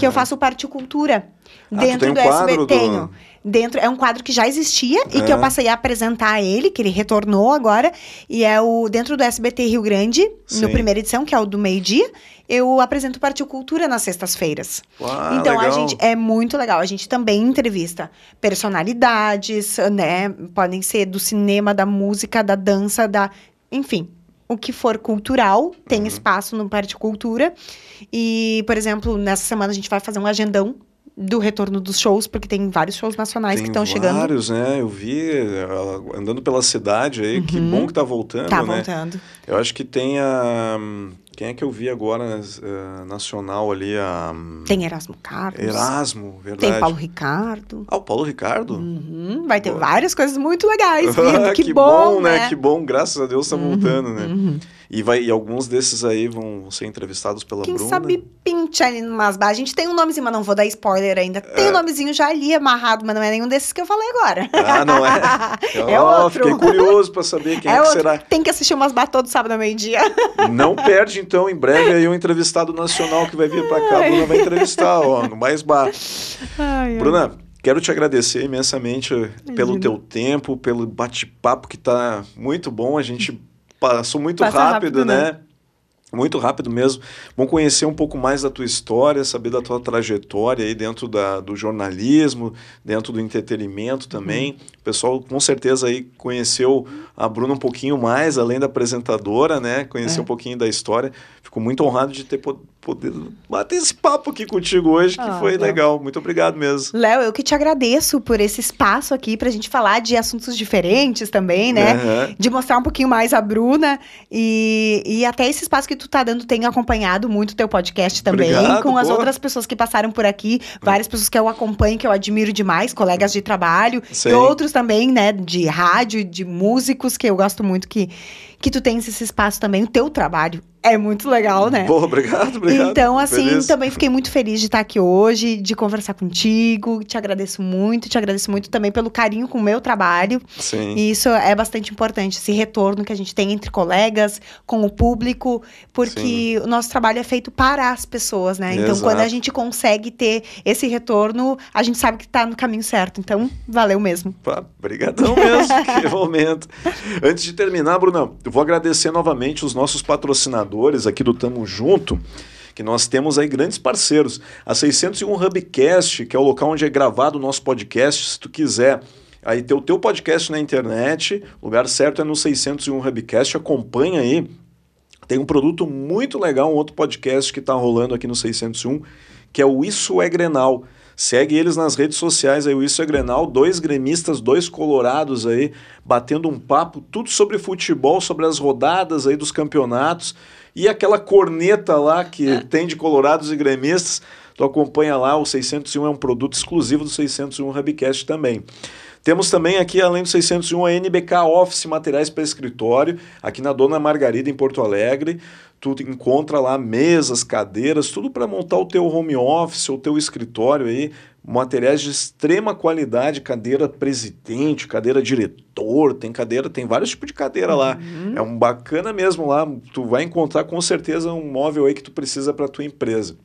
que eu faço parte cultura. Ah, Dentro tem um do SBT. do-. Dentro, é um quadro que já existia e que eu É. passei a apresentar ele, que ele retornou agora. E é o dentro do SBT Rio Grande, Sim. no primeira edição, que é o do meio-dia, eu apresento Partiu Cultura nas sextas-feiras. Então a legal. gente é muito legal. A gente também entrevista personalidades, né? Podem ser do cinema, da música, da dança, da, enfim, o que for cultural tem Uhum. espaço no Parte Cultura. E, por exemplo, nessa semana a gente vai fazer um agendão do retorno dos shows, porque tem vários shows nacionais que Tem estão chegando. vários, né? Eu vi ela andando pela cidade aí, que Uhum. bom que tá voltando, Tá né? voltando. Eu acho que tem a. Quem é que eu vi agora eh, nacional ali? A Tem Erasmo Carlos. Erasmo, verdade. Tem Paulo Ricardo. Ah, o Paulo Ricardo? Uhum, vai ter Boa. várias coisas muito legais vindo. Ah, que, bom, né? Que bom, graças a Deus tá voltando, né? E, vai, e alguns desses aí vão ser entrevistados pela Quem Bruna. sabe pinte ali no Masbar. A gente tem um nomezinho, mas não vou dar spoiler ainda. Tem um nomezinho já ali amarrado, mas não é nenhum desses que eu falei agora. Ah, não é? É Ó, outro. Fiquei curioso pra saber quem é, é que será. Tem que assistir o Masbar todo sábado ao meio-dia. Não perde, então, em breve aí um entrevistado nacional que vai vir pra cá. A Bruna vai entrevistar, ó, no Mais Bar. Bruna, quero te agradecer imensamente pelo Imagina. teu tempo, pelo bate-papo que tá muito bom. A gente passou muito Passa rápido, rápido, né? né? Muito rápido mesmo. Bom conhecer um pouco mais da tua história, saber da tua trajetória aí dentro da, do jornalismo, dentro do entretenimento também. Uhum. O pessoal com certeza aí conheceu a Bruna um pouquinho mais, além da apresentadora, né? Conhecer É. um pouquinho da história. Fico muito honrado de ter po- poder bater esse papo aqui contigo hoje, que Ah, foi Léo. legal. Muito obrigado mesmo. Léo, eu que te agradeço por esse espaço aqui pra gente falar de assuntos diferentes também, né? Aham. De mostrar um pouquinho mais a Bruna e, e até esse espaço que tu tá dando, tenho acompanhado muito o teu podcast também, Obrigado, com as outras pessoas que passaram por aqui, várias pessoas que eu acompanho, que eu admiro demais, colegas de trabalho, Sim. e outros também, né, de rádio, de músicos, que eu gosto muito que, que tu tens esse espaço também. O teu trabalho É muito legal, né? Pô, obrigado, obrigado. Então, assim, Feliz. também fiquei muito feliz de estar aqui hoje, de conversar contigo. Te agradeço muito, te agradeço muito também pelo carinho com o meu trabalho. Sim. E isso é bastante importante, esse retorno que a gente tem entre colegas, com o público, porque o nosso trabalho é feito para as pessoas, né? Então, Exato. quando a gente consegue ter esse retorno, a gente sabe que tá no caminho certo. Então, valeu mesmo. Pá, Brigadão mesmo, que momento. Antes de terminar, Bruna, eu vou agradecer novamente os nossos patrocinadores aqui do Tamo Junto, que nós temos aí grandes parceiros. A 601 Hubcast, que é o local onde é gravado o nosso podcast, se tu quiser aí ter o teu podcast na internet, o lugar certo é no 601 Hubcast, acompanha aí. Tem um produto muito legal, um outro podcast que está rolando aqui no 601, que é o Isso é Grenal. Segue eles nas redes sociais aí, o Isso é Grenal, dois gremistas, dois colorados aí, batendo um papo, tudo sobre futebol, sobre as rodadas aí dos campeonatos e aquela corneta lá que tem de colorados e gremistas. Tu acompanha lá, o 601 é um produto exclusivo do 601 Hubcast também. Temos também aqui, além do 601, a NBK Office Materiais para Escritório, aqui na Dona Margarida, em Porto Alegre. Tu encontra lá mesas, cadeiras, tudo para montar o teu home office, o teu escritório aí. Materiais de extrema qualidade, cadeira presidente, cadeira diretor, tem cadeira, tem vários tipos de cadeira lá. É um bacana mesmo lá. Tu vai encontrar com certeza um móvel aí que tu precisa para tua empresa.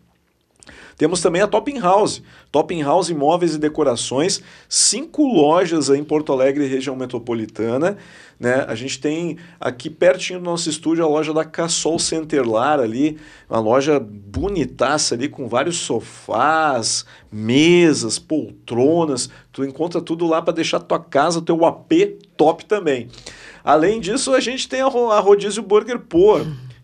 Temos também a Top House. Top House Imóveis e Decorações, cinco lojas em Porto Alegre, região metropolitana. Né? A gente tem aqui pertinho do nosso estúdio a loja da Cassol Centerlar ali, uma loja bonitaça ali com vários sofás, mesas, poltronas. Tu encontra tudo lá para deixar tua casa, teu AP top também. Além disso, a gente tem a, ro- a Rodízio Burger Pô,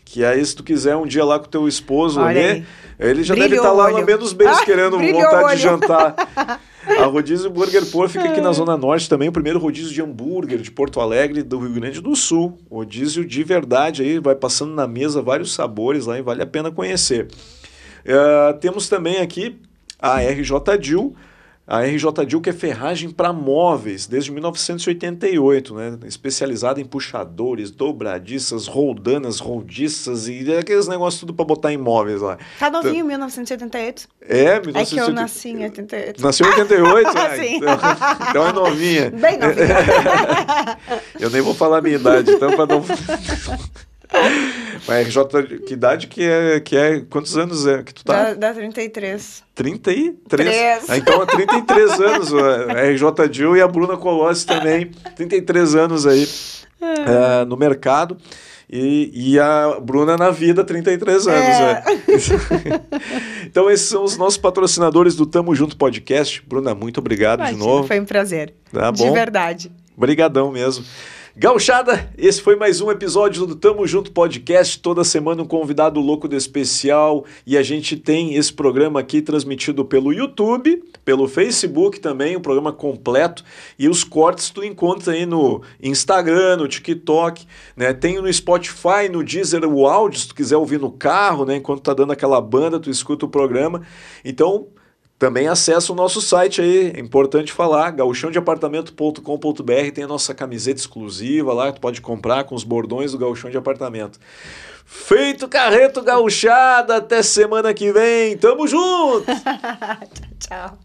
que aí se tu quiser um dia lá com teu esposo Olha ali, aí. ele já deve estar o lá olho. lambendo os beijos Ah, querendo vontade de jantar. A Rodízio Burger Pô fica aqui na Zona Norte também, o primeiro rodízio de hambúrguer de Porto Alegre, do Rio Grande do Sul. Rodízio de verdade aí, vai passando na mesa vários sabores lá e vale a pena conhecer. Eh, temos também aqui a RJ Dil, a RJ Dil que é ferragem para móveis desde 1988, né? especializada em puxadores, dobradiças, roldanas, roldiças e aqueles negócios tudo para botar em móveis lá. Tá novinho, 1978. É, É que eu 1988. nasci em 88. Nasceu em 88, Ah, né? sim. Então, então é novinha. Bem novinho. Eu nem vou falar a minha idade, então para não. Mas RJ, que idade que é, que é? Quantos anos é que tu tá? Da, da 33. 33? Três. Ah, então há 33 anos, a RJ Dil e a Bruna Colossi também, 33 anos aí eh, no mercado. E, e a Bruna na vida, 33 anos. É. é. então, esses são os nossos patrocinadores do Tamo Junto Podcast. Bruna, muito obrigado Imagina, de novo. Foi um prazer. Tá De bom. verdade. Brigadão mesmo. Gauchada, esse foi mais um episódio do Tamo Junto Podcast. Toda semana um convidado louco de especial. E a gente tem esse programa aqui transmitido pelo YouTube, pelo Facebook também, o programa completo. E os cortes tu encontra aí no Instagram, no TikTok, né? Tem no Spotify, no Deezer o áudio, se tu quiser ouvir no carro, né? Enquanto tá dando aquela banda, tu escuta o programa. Então, também acessa o nosso site aí, é importante falar, gauchãodeapartamento.com.br, tem a nossa camiseta exclusiva lá, tu pode comprar com os bordões do Gauchão de Apartamento. Feito carreto gauchada, até semana que vem, tamo junto! Tchau.